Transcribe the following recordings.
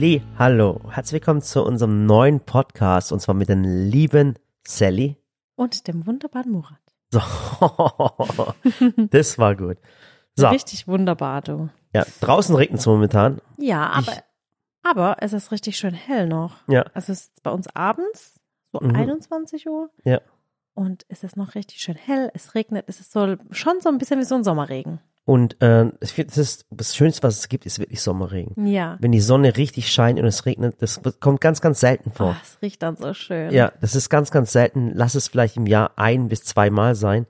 Halli, hallo, herzlich willkommen zu unserem neuen Podcast und zwar mit den lieben Sally. Und dem wunderbaren Murat. So, das war gut. So, Richtig wunderbar, du. ja, draußen regnet es momentan. Ja, aber, aber es ist richtig schön hell noch. Ja, Also es ist bei uns abends, so Mhm. 21 Uhr. ja. Und es ist noch richtig schön hell. Es regnet. Es ist so schon so ein bisschen wie so ein Sommerregen. Und äh, das, ist, das Schönste, was es gibt, ist wirklich Sommerregen. Ja. Wenn die Sonne richtig scheint und es regnet, das kommt ganz, ganz selten Oh, vor. es riecht dann so schön. Ja, das ist ganz, ganz selten. Lass es vielleicht im Jahr ein bis zweimal sein.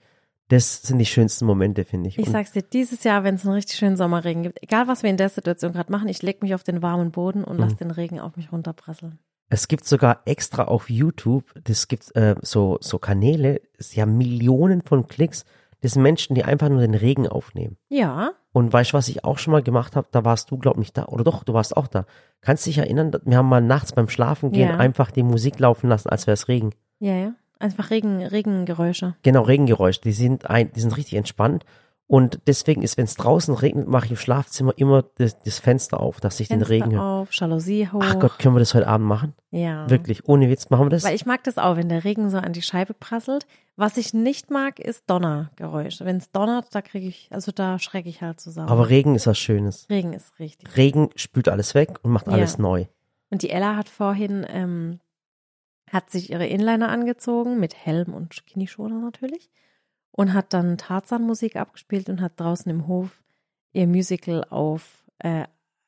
Das sind die schönsten Momente, finde ich. Ich Und- sag's dir, dieses Jahr, wenn es einen richtig schönen Sommerregen gibt, egal was wir in der Situation gerade machen, ich leg mich auf den warmen Boden und Mhm. lass den Regen auf mich runterprasseln. Es gibt sogar extra auf YouTube, das gibt äh, so, so Kanäle, sie haben Millionen von Klicks, das sind Menschen, die einfach nur den Regen aufnehmen. Ja, Und weißt du, was ich auch schon mal gemacht habe? Da warst du, glaub nicht da. Oder doch, du warst auch da. Kannst dich erinnern, wir haben mal nachts beim Schlafen gehen Ja. einfach die Musik laufen lassen, als wäre es Regen. ja, ja. Einfach Regen, Regengeräusche. Genau, Regengeräusch. Die sind ein, die sind richtig entspannt. Und deswegen ist, wenn es draußen regnet, mache ich im Schlafzimmer immer das, das Fenster auf, dass ich den Fenster Regen höre. auf, Jalousie hoch. Ach Gott, können wir das heute Abend machen? Ja. Wirklich, ohne Witz, machen wir das? Weil ich mag das auch, wenn der Regen so an die Scheibe prasselt. Was ich nicht mag, ist Donnergeräusche. Wenn es donnert, da kriege ich, also da schrecke ich halt zusammen. Aber Regen ist was Schönes. Regen ist richtig. Regen spült alles weg und macht Ja. alles neu. Und die Ella hat vorhin, ähm, hat sich ihre Inliner angezogen, mit Helm und Kinischoner natürlich. Und hat dann Tarzan-Musik abgespielt und hat draußen im Hof ihr Musical auf äh,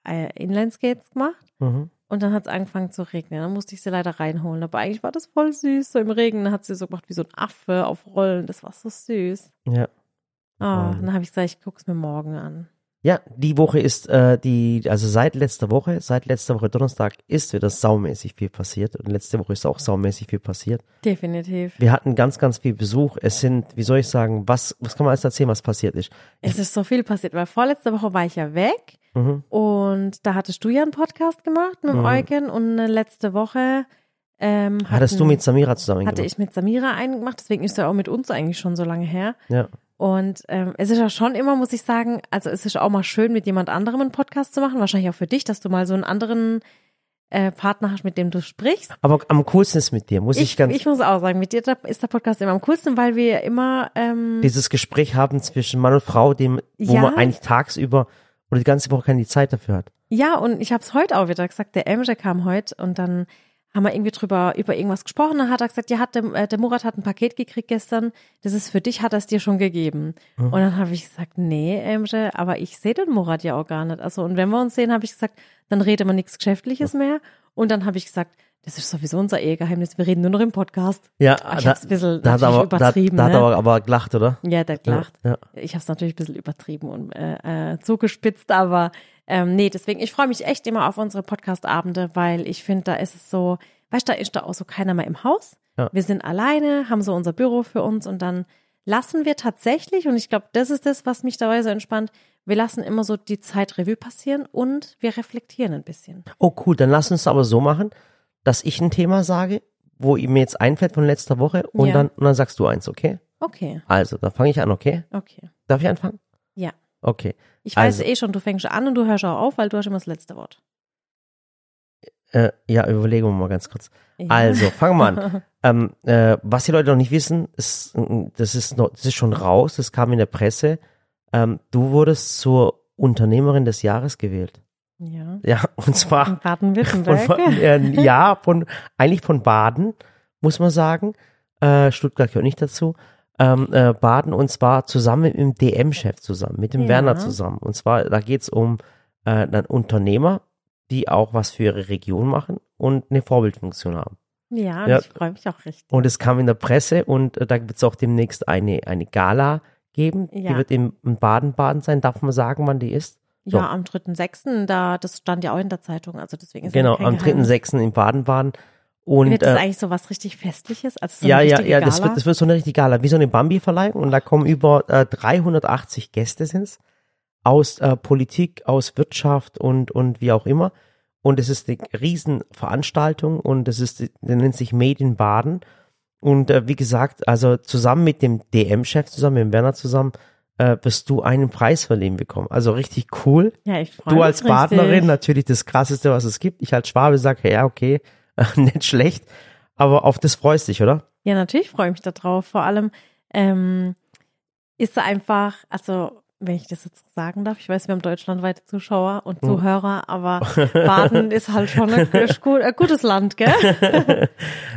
äh, Inlineskates gemacht. Mhm. Und dann hat es angefangen zu regnen. Dann musste ich sie leider reinholen. Aber eigentlich war das voll süß. So im Regen hat sie so gemacht wie so ein Affe auf Rollen. Das war so süß. Ja. Ah, Ähm. dann habe ich gesagt, ich guck's mir morgen an. Ja, die Woche ist äh, die, also seit letzter Woche, seit letzter Woche Donnerstag ist wieder saumäßig viel passiert und letzte Woche ist auch saumäßig viel passiert. Definitiv. Wir hatten ganz, ganz viel Besuch. Es sind, wie soll ich sagen, was, was kann man alles erzählen, was passiert ist? Es ist so viel passiert, weil vorletzte Woche war ich ja weg Mhm. und da hattest du ja einen Podcast gemacht mit Mhm. Eugen und letzte Woche ähm, Hattest du hatten- mit Samira zusammen hatte gemacht? ich mit Samira einen gemacht, deswegen ist er auch mit uns eigentlich schon so lange her. Ja. Und ähm, es ist ja schon immer, muss ich sagen, also es ist auch mal schön, mit jemand anderem einen Podcast zu machen. Wahrscheinlich auch für dich, dass du mal so einen anderen äh, Partner hast, mit dem du sprichst. Aber am coolsten ist mit dir, muss ich, Ich, ganz, ich muss auch sagen, mit dir ist der Podcast immer am coolsten, weil wir immer ähm, dieses Gespräch haben zwischen Mann und Frau, dem, wo Ja. man eigentlich tagsüber oder die ganze Woche keine Zeit dafür hat. Ja, und ich habe es heute auch wieder gesagt. Der Emre kam heute und dann haben wir irgendwie drüber über irgendwas gesprochen. Dann hat er gesagt, ja, hat der, äh, der Murat hat ein Paket gekriegt gestern. Das ist für dich, hat er es dir schon gegeben. Mhm. Und dann habe ich gesagt, nee, Emre, aber ich sehe den Murat ja auch gar nicht. Also und wenn wir uns sehen, habe ich gesagt, dann reden wir nichts Geschäftliches mehr. Und dann habe ich gesagt, das ist sowieso unser Ehegeheimnis. Wir reden nur noch im Podcast. Ja, Aber ich da, hab's ein bisschen da hat aber, da, übertrieben, da hat ne? er aber, gelacht, oder? Ja, der gelacht. Ja, Ich habe es natürlich ein bisschen übertrieben und äh, äh, zugespitzt, aber ähm, nee, deswegen, ich freue mich echt immer auf unsere Podcast-Abende, weil ich finde, da ist es so, weißt du, da ist da auch so keiner mehr im Haus. Ja. Wir sind alleine, haben so unser Büro für uns und dann lassen wir tatsächlich, und ich glaube, das ist das, was mich dabei so entspannt, wir lassen immer so die Zeit Revue passieren und wir reflektieren ein bisschen. Oh cool, dann lass uns aber so machen, dass ich ein Thema sage, wo mir jetzt einfällt von letzter Woche und, Ja. dann, und dann sagst du eins, okay? Okay, Also, dann fange ich an, okay? okay. Darf ich anfangen? Ja. Okay. Ich weiß Also- eh schon, du fängst an und du hörst auch auf, weil du hast immer das letzte Wort. Äh, ja, überlegen wir mal ganz kurz. Ja. Also, fangen wir an. ähm, äh, was die Leute noch nicht wissen, ist, mm, das ist noch, das ist schon raus, das kam in der Presse. Ähm, du wurdest zur Unternehmerin des Jahres gewählt. Ja. Ja, und zwar In von, Baden-Württemberg. äh, ja, von, eigentlich von Baden, muss man sagen. Äh, Stuttgart gehört nicht dazu. Ähm, äh, Baden und zwar zusammen mit dem DM-Chef zusammen, mit dem Ja. Werner zusammen. Und zwar, da geht's um äh, einen Unternehmer, die auch was für ihre Region machen und eine Vorbildfunktion haben. Ja, Ja. ich freue mich auch richtig. Und es kam in der Presse und äh, da wird es auch demnächst eine, eine Gala geben. Die Ja. wird im, in Baden-Baden sein. Darf man sagen, wann die ist? So. Ja, am 3.6., da, das stand ja auch in der Zeitung, also deswegen ist Genau, am Geheimnis. 3.6. in Baden-Baden. Und Wird das äh, eigentlich so was richtig Festliches? Also so ja, ja, ja, das wird, das wird so eine richtige Gala, wie so eine Bambi-Verleihung. Und da kommen über äh, 380 Gäste sind's aus äh, Politik, aus Wirtschaft und, und wie auch immer. Und es ist eine Riesenveranstaltung und es ist, der nennt sich Made in Baden. Und äh, wie gesagt, also zusammen mit dem DM-Chef, zusammen mit dem Werner zusammen, äh, wirst du einen Preis verliehen bekommen. Also richtig cool. Ja, ich freue Du als Partnerin natürlich das krasseste, was es gibt. Ich als Schwabe sage, ja, okay, nicht schlecht. Aber auf das freust dich, oder? Ja, natürlich freue ich mich darauf. Vor allem ähm, ist einfach, also wenn ich das jetzt sagen darf, ich weiß, wir haben deutschlandweite Zuschauer und Zuhörer, aber Baden ist halt schon ein, ein gutes Land, gell?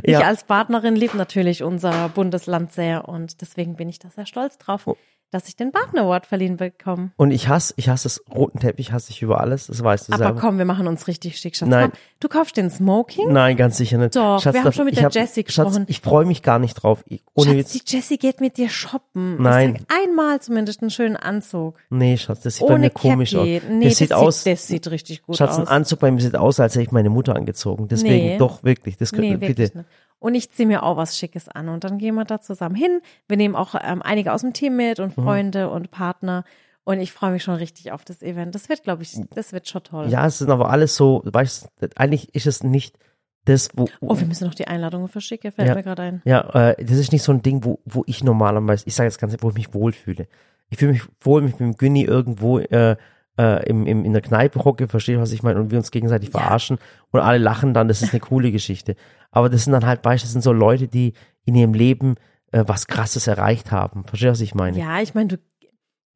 Ich Ja. als Partnerin liebe natürlich unser Bundesland sehr und deswegen bin ich da sehr stolz drauf, Oh. Dass ich den Baden Award verliehen bekomme. Und ich hasse, ich hasse es, roten Teppich hasse ich über alles, das weißt du Aber selber. komm, wir machen uns richtig schick, Schatz. Nein. Komm, du kaufst den Smoking? Nein, ganz sicher nicht. Doch, wir haben das- schon mit ich der hab- Jessie Schatz, gesprochen. ich freue mich gar nicht drauf. Ich, ohne Schatz, die Jessie geht mit dir shoppen. Nein. Ich sag einmal zumindest einen schönen Anzug. Nee, Schatz, das sieht bei Ohne mir komisch Cappy. aus. Nee, das sieht aus, das sieht richtig gut Schatz, ein aus. Anzug bei mir sieht aus, als hätte ich meine Mutter angezogen. Deswegen, Nee. doch, wirklich, das Nee, könnte, wirklich bitte. nicht. Und ich ziehe mir auch was Schickes an und dann gehen wir da zusammen hin. Wir nehmen auch ähm, einige aus dem Team mit und Mhm. Freunde und Partner. Und ich freue mich schon richtig auf das Event. Das wird, glaube ich, das wird schon toll. Ja, es sind aber alles so, weißt eigentlich ist es nicht das, wo, Oh, wir müssen noch die Einladungen verschicken, fällt Ja. mir gerade ein. ja, äh, das ist nicht so ein Ding, wo, wo ich normalerweise, ich sage jetzt ganz, wo ich mich wohlfühle. Ich fühle mich wohl, mich mit dem Günni irgendwo äh, äh, im, im, in der Kneipe hocke, verstehe, was ich meine, und wir uns gegenseitig Ja. verarschen und alle lachen dann, das ist eine coole Geschichte. Aber das sind dann halt, du, das sind so Leute, die in ihrem Leben äh, was Krasses erreicht haben. Verstehst du, was ich meine? Ja, ich meine, du,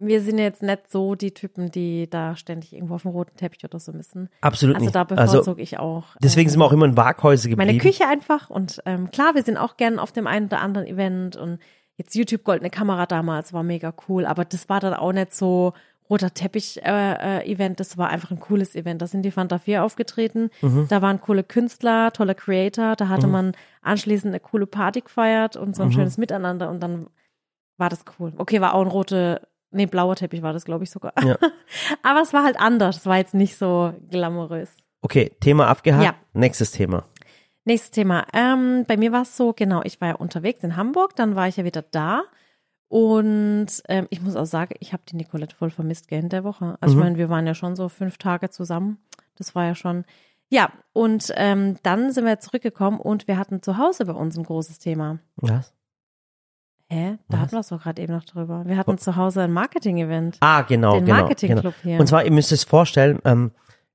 wir sind jetzt nicht so die Typen, die da ständig irgendwo auf dem roten Teppich oder so müssen. Absolut Also nicht. da bevorzuge ich auch. deswegen ähm, sind wir auch immer in Waghäuse geblieben. meine Küche einfach und ähm, klar, wir sind auch gern auf dem einen oder anderen Event und jetzt YouTube Goldene Kamera damals war mega cool, aber das war dann auch nicht so roter Teppich äh, äh, das war einfach ein cooles Event. Da sind die Fanta 4 aufgetreten, Mhm. da waren coole Künstler, tolle Creator, da hatte man anschließend eine coole Party gefeiert und so ein Mhm. schönes Miteinander und dann war das cool. Okay, war auch ein rote, nee, blauer Teppich war das, glaube ich sogar. Ja. aber es war halt anders, es war jetzt nicht so glamourös. Okay, Thema abgehakt. Ja. Nächstes Thema. Nächstes Thema. Ähm, bei mir war es so, genau, ich war ja unterwegs in Hamburg, dann war ich ja wieder da. Und ähm, ich muss auch sagen, ich habe die Nicolette voll vermisst, in der Woche. Also Mhm. ich meine, wir waren ja schon so fünf Tage zusammen. Das war ja schon. Ja, und ähm, dann sind wir zurückgekommen und wir hatten zu Hause bei uns ein großes Thema. Was? Hä? Da Was? hatten wir es doch gerade eben noch drüber. Wir hatten zu Hause ein Marketing-Event. Ah, genau, Den genau. Marketing-Club genau. hier. Und zwar, ihr müsst es vorstellen, ähm,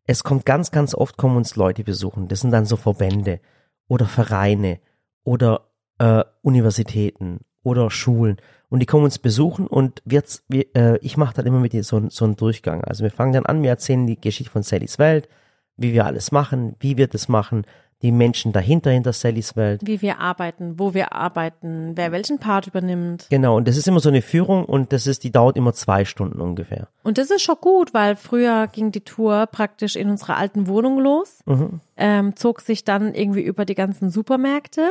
es kommt ganz, ganz oft kommen uns Leute besuchen. Das sind dann so Verbände oder Vereine oder äh, Universitäten oder Schulen. Und die kommen uns besuchen und wir, wir, äh, ich mache dann immer mit dir so, einen- so einen Durchgang. Also wir fangen dann an, wir erzählen die Geschichte von Sallys Welt, wie wir alles machen, wie wir das machen, die Menschen dahinter, hinter Sallys Welt. Wie wir arbeiten, wo wir arbeiten, wer welchen Part übernimmt. Genau, und das ist immer so eine Führung und das ist, die dauert immer zwei Stunden ungefähr. Und das ist schon gut, weil früher ging die Tour praktisch in unserer alten Wohnung los, Mhm. ähm, zog sich dann irgendwie über die ganzen Supermärkte,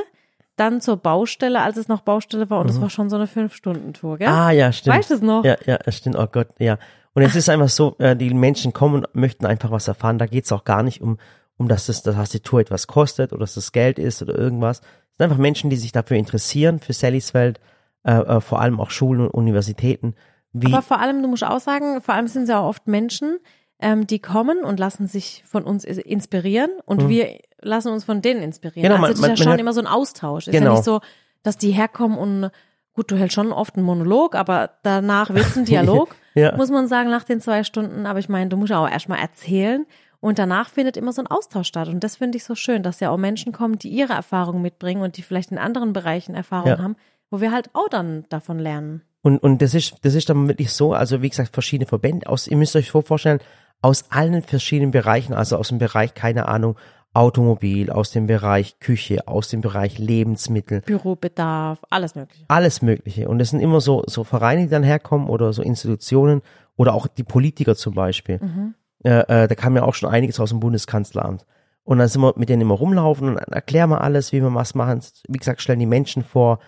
dann zur Baustelle, als es noch Baustelle war, und das war schon so eine Fünf-Stunden-Tour, gell? Mhm. Ah, ja, stimmt. Weißt du es noch? Ja, ja, es stimmt. Oh Gott, ja. Und es ist einfach so, äh, die Menschen kommen und möchten einfach was erfahren. Da geht's auch gar nicht um, um dass, das, dass die Tour etwas kostet oder dass das Geld ist oder irgendwas. Es sind einfach Menschen, die sich dafür interessieren, für Sallys Welt, äh, äh, vor allem auch Schulen und Universitäten. Wie, Aber vor allem, du musst auch sagen, vor allem sind es ja auch oft Menschen, ähm, die kommen und lassen sich von uns inspirieren und wir lassen uns von denen inspirieren. Genau, also man- das ist man- ja man schon immer so ein Austausch. Ist Genau. ja nicht so, dass die herkommen und gut, du hältst schon oft einen Monolog, aber danach wird es ein Dialog, Ja. muss man sagen, nach den zwei Stunden. Aber ich meine, du musst auch erstmal erzählen und danach findet immer so ein Austausch statt. Und das finde ich so schön, dass ja auch Menschen kommen, die ihre Erfahrungen mitbringen und die vielleicht in anderen Bereichen Erfahrungen Ja. haben, wo wir halt auch dann davon lernen. Und, und das ist, das ist dann wirklich so, also wie gesagt, verschiedene Verbände aus, ihr müsst euch vorstellen, aus allen verschiedenen Bereichen, also aus dem Bereich, keine Ahnung, Automobil, aus dem Bereich Küche, aus dem Bereich Lebensmittel, Bürobedarf, alles Mögliche. alles Mögliche. Und es sind immer so, so Vereine, die dann herkommen oder so Institutionen oder auch die Politiker zum Beispiel. Äh, äh, da kam ja auch schon einiges aus dem Bundeskanzleramt. Und dann sind wir mit denen immer rumlaufen und erklären wir alles, wie wir was machen. Wie gesagt, stellen die Menschen vor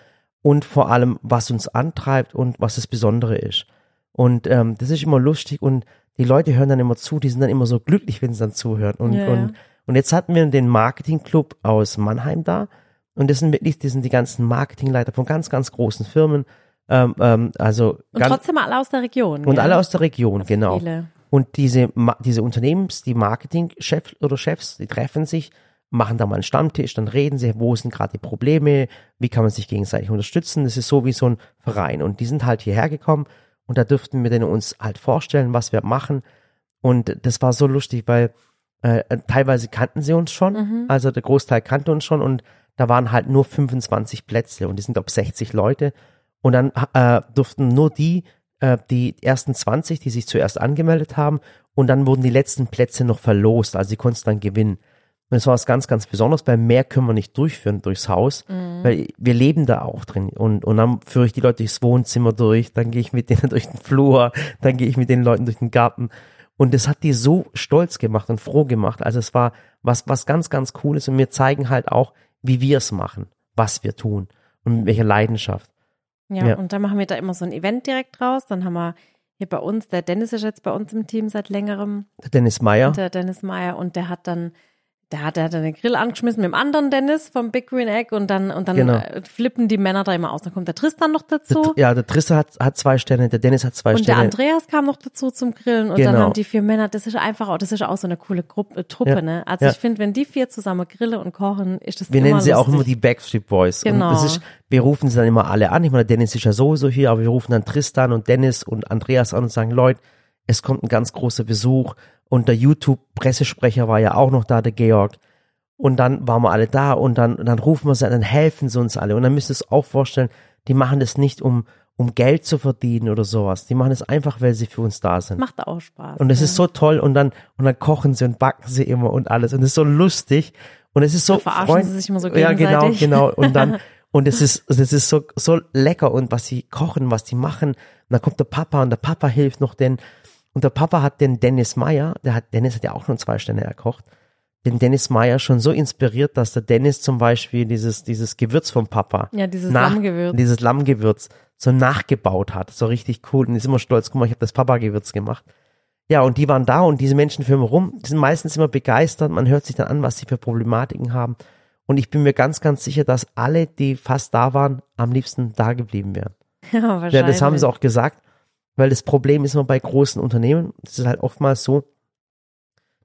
und vor allem, was uns antreibt und was das Besondere ist. Und ähm, das ist immer lustig und die Leute hören dann immer zu, die sind dann immer so glücklich, wenn sie dann zuhören. Und, Ja, ja. und, und jetzt hatten wir den Marketingclub aus Mannheim da und das sind wirklich, das sind die ganzen Marketingleiter von ganz, ganz großen Firmen. Ähm, ähm, also Und ganz, trotzdem alle aus der Region. und gell? alle aus der Region, genau. Viele. Und diese, diese Unternehmens-, die Marketingchefs oder Chefs, die treffen sich, machen da mal einen Stammtisch, dann reden sie, wo sind gerade die Probleme, wie kann man sich gegenseitig unterstützen. Das ist so wie so ein Verein. Und die sind halt hierher gekommen und da dürften wir denen uns halt vorstellen, was wir machen. Und das war so lustig, weil äh, teilweise kannten sie uns schon, Mhm. also der Großteil kannte uns schon und da waren halt nur 25 Plätze und die sind glaube 60 Leute und dann äh, durften nur die, äh, die ersten 20, die sich zuerst angemeldet haben und dann wurden die letzten Plätze noch verlost, also sie konnten es dann gewinnen. Und das war was ganz, ganz Besonderes, weil mehr können wir nicht durchführen durchs Haus, weil wir leben da auch drin. Und, und dann führe ich die Leute durchs Wohnzimmer durch, dann gehe ich mit denen durch den Flur, dann gehe ich mit den Leuten durch den Garten. Und das hat die so stolz gemacht und froh gemacht. Also es war was, was ganz, ganz Cooles. Und wir zeigen halt auch, wie wir es machen, was wir tun und mit welcher Leidenschaft. Ja, Ja. und dann machen wir da immer so ein Event direkt draus. Dann haben wir hier bei uns, der Dennis ist jetzt bei uns im Team seit längerem, Der Dennis Meyer, der Dennis Meyer, und der hat dann, der hat, der hat dann den Grill angeschmissen mit dem anderen Dennis vom Big Green Egg und dann, und dann Genau. äh, flippen die Männer da immer aus. Dann kommt der Tristan noch der, dazu. ja, der Tristan hat, hat zwei Sterne, der Dennis hat zwei Und der Sterne. Andreas kam noch dazu zum Grillen und dann Genau. haben die vier Männer, das ist einfach auch, das ist auch so eine coole Gruppe, äh, Truppe, Ja. ne? Also Ja. ich finde, wenn die vier zusammen grillen und kochen, ist das Wir nennen sie auch lustig. immer die Backstreet Boys. Genau. Und das ist, wir rufen sie dann immer alle an. Ich meine, der Dennis ist ja sowieso hier, aber wir rufen dann Tristan und Dennis und Andreas an und sagen, Leute, es kommt ein ganz großer Besuch. Und der YouTube-Pressesprecher war ja auch noch da, der Georg. Und dann waren wir alle da und dann, dann rufen wir sie, an, dann helfen sie uns alle. Und dann müsst ihr es auch vorstellen, die machen das nicht, um, um Geld zu verdienen oder sowas. Die machen es einfach, weil sie für uns da sind. Macht auch Spaß. Und es ja. ist so toll und dann, und dann kochen sie und backen sie immer und alles. Und es ist so lustig. Und es ist so Da verarschen freund- sie sich immer so Ja, genau, gegenseitig. genau. Und dann, und es ist, es ist so, so lecker und was sie kochen, was sie machen. Und dann kommt der Papa und der Papa hilft noch den, und der Papa hat den Dennis Meyer, der hat, Dennis hat ja auch schon zwei Sterne erkocht, den Dennis Meyer schon so inspiriert, dass der Dennis zum Beispiel dieses, dieses Gewürz vom Papa. Ja, dieses nach- Lammgewürz. Dieses Lammgewürz so nachgebaut hat. So richtig cool. Und ist immer stolz, guck mal, ich habe das Papa-Gewürz gemacht. Ja, und die waren da und diese Menschen wir rum, die sind meistens immer begeistert, man hört sich dann an, was sie für Problematiken haben. Und ich bin mir ganz, ganz sicher, dass alle, die fast da waren, am liebsten da geblieben wären. Ja, Ja, wahrscheinlich. das haben sie auch gesagt, weil das Problem ist immer bei großen Unternehmen, es ist halt oftmals so,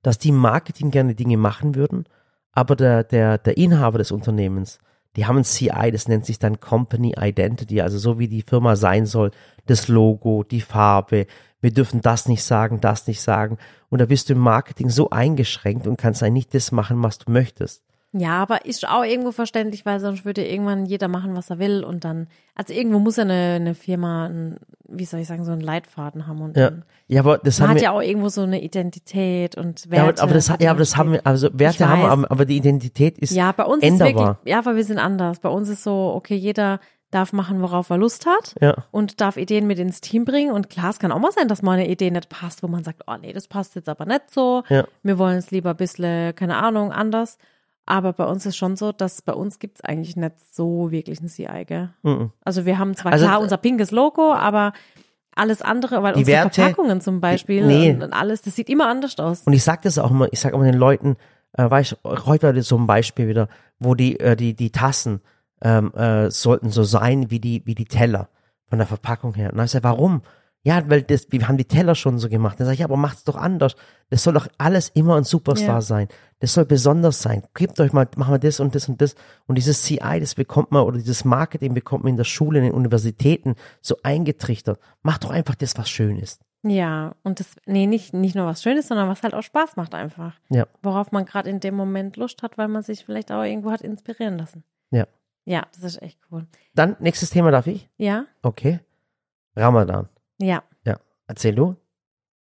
dass die Marketing gerne Dinge machen würden, aber der, der, der Inhaber des Unternehmens, die haben ein CI, das nennt sich dann Company Identity, also so wie die Firma sein soll, das Logo, die Farbe, wir dürfen das nicht sagen, das nicht sagen. Und da bist du im Marketing so eingeschränkt und kannst eigentlich nicht das machen, was du möchtest. Ja, aber ist auch irgendwo verständlich, weil sonst würde irgendwann jeder machen, was er will und dann, also irgendwo muss ja eine, eine Firma, ein, wie soll ich sagen, so einen Leitfaden haben und Ja, dann- ja aber das man haben hat wir, ja auch irgendwo so eine Identität und ja, Werte. aber, aber das, ja, aber das haben wir, also Werte haben wir, aber die Identität ist Ja, bei uns änderbar. ist wirklich, ja, aber wir sind anders. Bei uns ist so, okay, jeder darf machen, worauf er Lust hat Ja. und darf Ideen mit ins Team bringen. Und klar, es kann auch mal sein, dass mal eine Idee nicht passt, wo man sagt, oh nee, das passt jetzt aber nicht so. Ja. Wir wollen es lieber ein bisschen, keine Ahnung, anders. Aber bei uns ist schon so, dass bei uns gibt es eigentlich nicht so wirklich ein CI, gell? Mhm. Also wir haben zwar Also, klar unser pinkes Logo, aber alles andere, weil Die unsere Werte- Verpackungen zum Beispiel Nee. und, und alles, das sieht immer anders aus. Und ich sag das auch immer, ich sag immer den Leuten, äh, weißt, du, heute war das so ein Beispiel wieder, wo die, äh, die, die Tassen ähm, äh, sollten so sein wie die, wie die Teller von der Verpackung her. Und dann ich gesagt, warum? Ja, weil das, wir haben die Teller schon so gemacht. Dann sag ich, ja, aber macht's doch anders. Das soll doch alles immer ein Superstar Ja. sein. Das soll besonders sein. Gebt euch mal, machen wir das und das und das. Und dieses CI, das bekommt man, oder dieses Marketing bekommt man in der Schule, in den Universitäten so eingetrichtert. Macht doch einfach das, was schön ist. Ja, und das, nee, nicht, nicht nur was Schönes, sondern was halt auch Spaß macht einfach. Ja. Worauf man gerade in dem Moment Lust hat, weil man sich vielleicht auch irgendwo hat inspirieren lassen. Ja. Ja, das ist echt cool. Dann, nächstes Thema darf ich? Ja? Okay. Ramadan. Ja. Erzähl du.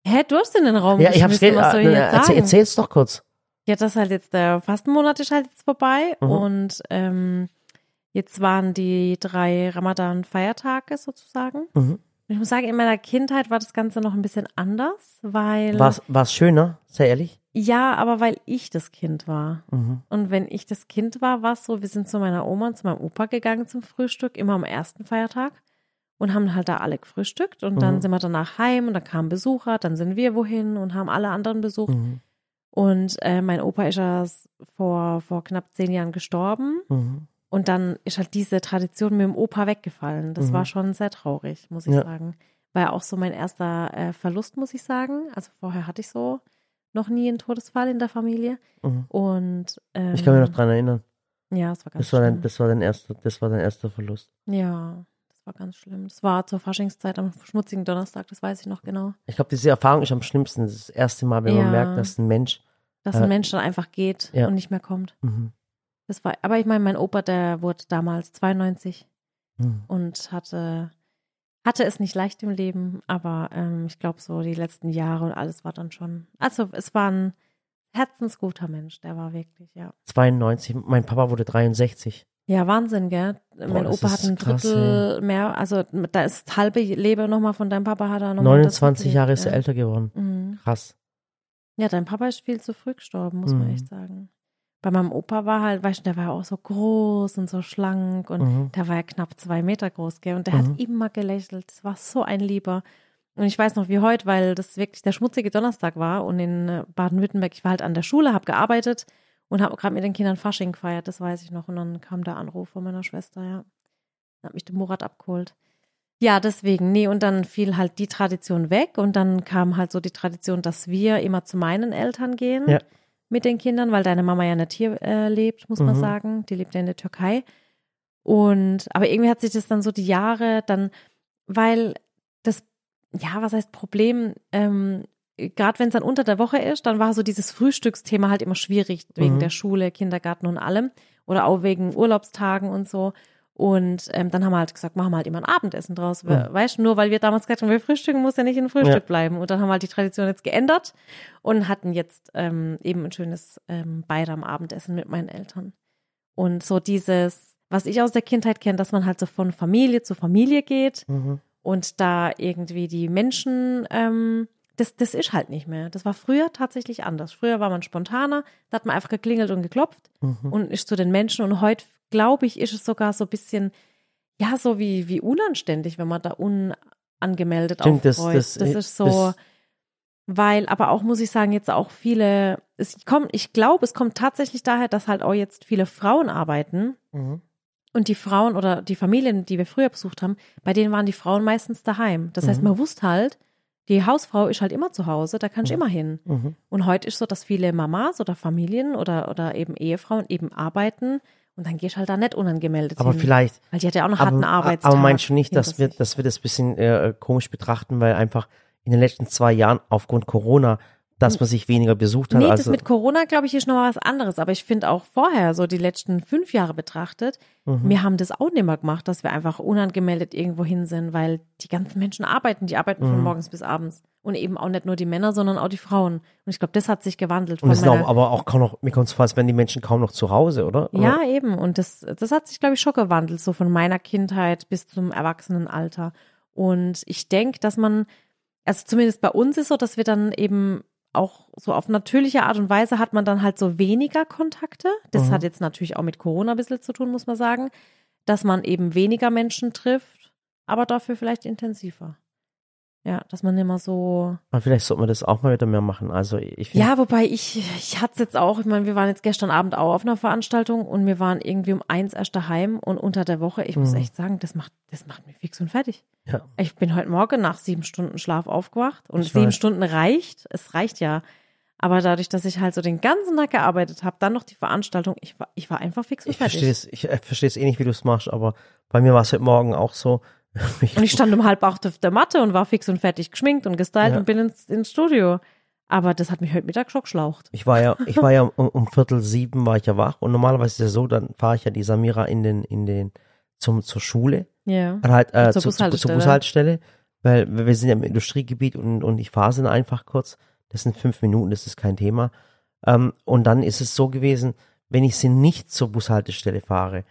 Hä, du hast in den Raum Ja, ich hab's ge- was soll ich äh, jetzt erzähl, sagen? erzähl's doch kurz. Ja, das halt jetzt, der Fastenmonat ist halt jetzt vorbei Mhm. und ähm, jetzt waren die drei Ramadan-Feiertage sozusagen. Mhm. Und ich muss sagen, in meiner Kindheit war das Ganze noch ein bisschen anders, weil. War's, war's schöner, sehr ehrlich? Ja, aber weil ich das Kind war. Mhm. Und wenn ich das Kind war, war es so, wir sind zu meiner Oma und zu meinem Opa gegangen zum Frühstück, immer am ersten Feiertag. Und haben halt da alle gefrühstückt. Und dann Mhm. sind wir danach heim und dann kamen Besucher, dann sind wir wohin und haben alle anderen besucht. Mhm. Und äh, mein Opa ist ja vor, vor knapp zehn Jahren gestorben. Mhm. Und dann ist halt diese Tradition mit dem Opa weggefallen. Das Mhm. war schon sehr traurig, muss ich Ja. sagen. War ja auch so mein erster äh, Verlust, muss ich sagen. Also vorher hatte ich so noch nie einen Todesfall in der Familie. Mhm. Und ähm, Ich kann mich noch dran erinnern. ja, das war ganz Das war, dein, das, war dein erster, das war dein erster Verlust. Ja, war ganz schlimm. Das war zur Faschingszeit am schmutzigen Donnerstag, das weiß ich noch genau. Ich glaube, diese Erfahrung ist am schlimmsten. Das, ist das erste Mal, wenn man Ja. merkt, dass ein Mensch. Dass ein Äh, Mensch dann einfach geht ja. und nicht mehr kommt. Mhm. Das war, aber ich meine, mein Opa, der wurde damals 92 Mhm. und hatte, hatte es nicht leicht im Leben, aber ähm, ich glaube, so die letzten Jahre und alles war dann schon. Also es war ein herzensguter Mensch, der war wirklich, ja. 92. Mein Papa wurde 63. Ja, Wahnsinn, gell? mein das Opa hat ein krass, Drittel mehr, also da ist das halbe Leben nochmal von deinem Papa hat er nochmal. 29 Jahre ist er älter geworden. Mhm. Krass. Ja, dein Papa ist viel zu früh gestorben, muss man Mhm. echt sagen. Bei meinem Opa war halt, weißt du, der war ja auch so groß und so schlank und Mhm. der war ja knapp zwei Meter groß, gell? Und der Mhm. hat immer gelächelt. Das war so ein Lieber. Und ich weiß noch wie heute, weil das wirklich der schmutzige Donnerstag war und in äh, Baden-Württemberg, ich war halt an der Schule, habe gearbeitet und habe gerade mit den Kindern Fasching gefeiert, das weiß ich noch. Und dann kam der Anruf von meiner Schwester, ja. Dann hat mich der Murat abgeholt. Ja, deswegen, nee, und dann fiel halt die Tradition weg und dann kam halt so die Tradition, dass wir immer zu meinen Eltern gehen Ja. mit den Kindern, weil deine Mama ja nicht hier äh, lebt, muss man Mhm. sagen. Die lebt ja in der Türkei. Und, aber irgendwie hat sich das dann so die Jahre dann, weil das, ja, was heißt Problem, ähm, gerade wenn es dann unter der Woche ist, dann war so dieses Frühstücksthema halt immer schwierig, wegen Mhm. der Schule, Kindergarten und allem. Oder auch wegen Urlaubstagen und so. Und ähm, dann haben wir halt gesagt, machen wir halt immer ein Abendessen draus. Mhm. Weißt du, nur weil wir damals gesagt haben, wir frühstücken, muss ja nicht ein Frühstück Ja. bleiben. Und dann haben wir halt die Tradition jetzt geändert und hatten jetzt ähm, eben ein schönes ähm, Bayram-Abendessen mit meinen Eltern. Und so dieses, was ich aus der Kindheit kenne, dass man halt so von Familie zu Familie geht Mhm. und da irgendwie die Menschen, ähm, das, das ist halt nicht mehr. Das war früher tatsächlich anders. Früher war man spontaner, da hat man einfach geklingelt und geklopft Mhm. und ist zu den Menschen. Und heute, glaube ich, ist es sogar so ein bisschen, ja, so wie, wie unanständig, wenn man da unangemeldet Stimmt, das- aufkreuzt. das- Das, ist so, das- weil, aber auch muss ich sagen, jetzt auch viele, es kommt, ich glaube, es kommt tatsächlich daher, dass halt auch jetzt viele Frauen arbeiten. Mhm. Und die Frauen oder die Familien, die wir früher besucht haben, bei denen waren die Frauen meistens daheim. Das heißt, Mhm. man wusste halt, die Hausfrau ist halt immer zu Hause, da kann ich Mhm. immer hin. Mhm. Und heute ist so, dass viele Mamas oder Familien oder, oder eben Ehefrauen eben arbeiten und dann gehst du halt da nicht unangemeldet Aber hin. vielleicht, Weil die hat ja auch noch harten Arbeitstag. aber meinst du nicht, dass wir, dass wir das ein bisschen äh, komisch betrachten, weil einfach in den letzten zwei Jahren aufgrund Corona, dass man sich weniger besucht hat? Nee, also, das mit Corona, glaube ich, ist noch mal was anderes. Aber ich finde auch vorher, so die letzten fünf Jahre betrachtet, Mhm. wir haben das auch nicht mehr gemacht, dass wir einfach unangemeldet irgendwo hin sind, weil die ganzen Menschen arbeiten, die arbeiten von Mhm. morgens bis abends. Und eben auch nicht nur die Männer, sondern auch die Frauen. Und ich glaube, das hat sich gewandelt. und Von es sind auch, aber auch kaum noch, mir kommt es vor, als wären die Menschen kaum noch zu Hause, oder? ja, eben. Und das, das hat sich, glaube ich, schon gewandelt, so von meiner Kindheit bis zum Erwachsenenalter. Und ich denke, dass man, also zumindest bei uns ist so, dass wir dann eben auch so auf natürliche Art und Weise hat man dann halt so weniger Kontakte. Das Mhm. hat jetzt natürlich auch mit Corona ein bisschen zu tun, muss man sagen, dass man eben weniger Menschen trifft, aber dafür vielleicht intensiver. Ja, dass man immer so Aber vielleicht sollte man das auch mal wieder mehr machen. Also ich ja, wobei ich, ich hatte es jetzt auch, ich meine, wir waren jetzt gestern Abend auch auf einer Veranstaltung und wir waren irgendwie um eins erst daheim und unter der Woche, ich muss Mhm. echt sagen, das macht, das macht mich fix und fertig. Ja. Ich bin heute Morgen nach sieben Stunden Schlaf aufgewacht und Ich sieben weiß. Stunden reicht, es reicht ja. Aber dadurch, dass ich halt so den ganzen Tag gearbeitet habe, dann noch die Veranstaltung, ich war, ich war einfach fix und ich fertig. verstehe es, ich äh, verstehe es eh nicht, wie du es machst, aber bei mir war es heute Morgen auch so. Und ich stand um halb acht auf der Matte und war fix und fertig geschminkt und gestylt Ja. und bin ins, ins Studio. Aber das hat mich heute Mittag schon geschlaucht. Ich war ja, ich war ja um, um Viertel sieben war ich ja wach und normalerweise ist es ja so, dann fahre ich ja die Samira in den, in den, zum, zur Schule, Ja. dann halt, äh, Zur zur, zur, zur Bushaltestelle. Bushaltestelle, weil wir sind ja im Industriegebiet und, und ich fahre sie dann einfach kurz. Das sind fünf Minuten, das ist kein Thema. Ähm, und dann ist es so gewesen, wenn ich sie nicht zur Bushaltestelle fahre,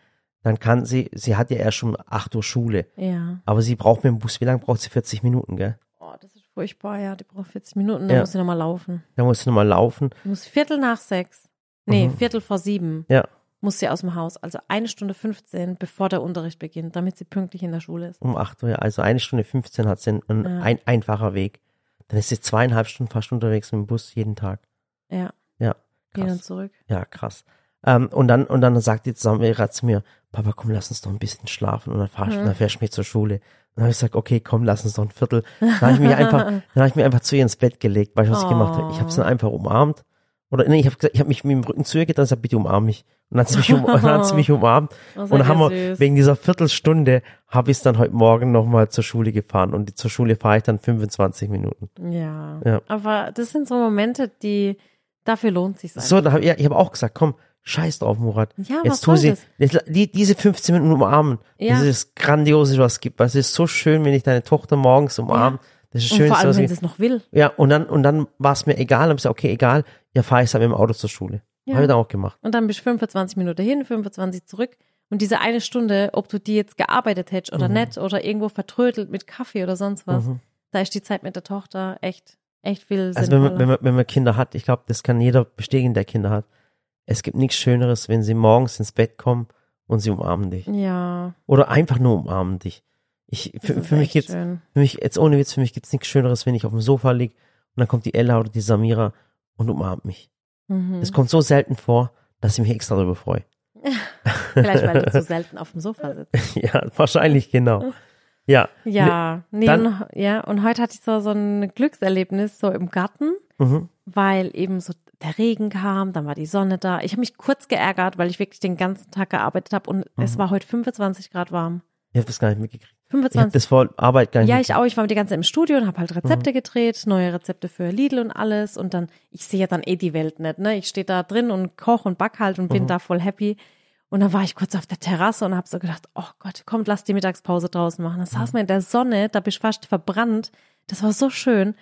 dann kann sie, sie hat ja erst um 8 Uhr Schule, Ja. aber sie braucht mit dem Bus, wie lange braucht sie? 40 Minuten, gell? Oh, das ist furchtbar, ja. Die braucht 40 Minuten, dann Ja. muss sie nochmal laufen. Da muss sie nochmal laufen. Muss Viertel nach sechs. Nee, Mhm. Viertel vor sieben Ja, muss sie aus dem Haus. Also eine Stunde 15, bevor der Unterricht beginnt, damit sie pünktlich in der Schule ist. um 8 Uhr, also eine Stunde 15 hat sie einen, Ja. ein, einfacher Weg. Dann ist sie zweieinhalb Stunden fast unterwegs mit dem Bus jeden Tag. Ja, Ja, hin und krass. zurück. Ja, krass. Ähm, und dann, und dann sagt die Samira zu mir, Papa, komm, lass uns doch ein bisschen schlafen und dann fahr, ich Mhm. dann fährst du mich zur Schule. Dann habe ich gesagt, okay, komm, lass uns doch ein Viertel. Dann habe ich mich einfach, dann habe ich mich einfach zu ihr ins Bett gelegt, weil ich was ich gemacht habe. Ich habe sie dann Oh. einfach umarmt Oder nee, ich habe ich habe mich mit dem Rücken zu ihr gedreht und gesagt, bitte umarm mich. Und dann hat sie mich, um, dann hat sie mich umarmt. Oh, Und dann haben wir, süß. wegen dieser Viertelstunde, habe ich es dann heute Morgen nochmal zur Schule gefahren. Und die- zur Schule fahre ich dann 25 Minuten. Ja. Ja. Aber das sind so Momente, die, dafür lohnt sich So, da hab, ich, ich habe auch gesagt, komm, scheiß drauf, Murat. Ja, Jetzt tu sie, jetzt, die, diese 15 Minuten umarmen. Ja. Das ist das Grandiose, was es gibt. Es ist so schön, wenn ich deine Tochter morgens umarme. Das ist Und schön. vor allem, wenn sie es noch will. ja, und dann, und dann war es mir egal. Dann hab ich gesagt, okay, egal. Ja, fahre ich dann mit dem Auto zur Schule. Ja. Habe ich dann auch gemacht. Und dann bist du 25 Minuten hin, 25 zurück. Und diese eine Stunde, ob du die jetzt gearbeitet hättest oder Mhm. nicht oder irgendwo vertrödelt mit Kaffee oder sonst was, Mhm. da ist die Zeit mit der Tochter echt, echt viel Also wenn man, wenn, man, wenn man Kinder hat, ich glaube, das kann jeder bestätigen, der Kinder hat. Es gibt nichts Schöneres, wenn sie morgens ins Bett kommen und sie umarmen dich. ja, Oder einfach nur umarmen dich. Ich, für, für mich gibt's, schön. für mich, jetzt ohne Witz, für mich gibt's nichts Schöneres, wenn ich auf dem Sofa lieg und dann kommt die Ella oder die Samira und umarmt mich. Mhm. Das kommt so selten vor, dass ich mich extra darüber freue. Vielleicht, weil du zu selten auf dem Sofa sitzt. ja, wahrscheinlich, genau. Ja. Ja, nee, dann- und, ja, und heute hatte ich so, so ein Glückserlebnis so im Garten, Mhm. weil eben so der Regen kam, dann war die Sonne da. Ich habe mich kurz geärgert, weil ich wirklich den ganzen Tag gearbeitet habe und Mhm. es war heute 25 Grad warm. Ich habe das gar nicht mitgekriegt. Ich habe 25. das vor Arbeit gar nicht Ja, ich auch. Ich war die ganze Zeit im Studio und habe halt Rezepte gedreht, neue Rezepte für Lidl und alles. Und dann, ich sehe ja dann eh die Welt nicht, ne? Ich stehe da drin und koche und back halt und bin da voll happy. Und dann war ich kurz auf der Terrasse und habe so gedacht, oh Gott, kommt, lass die Mittagspause draußen machen. Dann saß man in der Sonne, da bist du fast verbrannt. Das war so schön.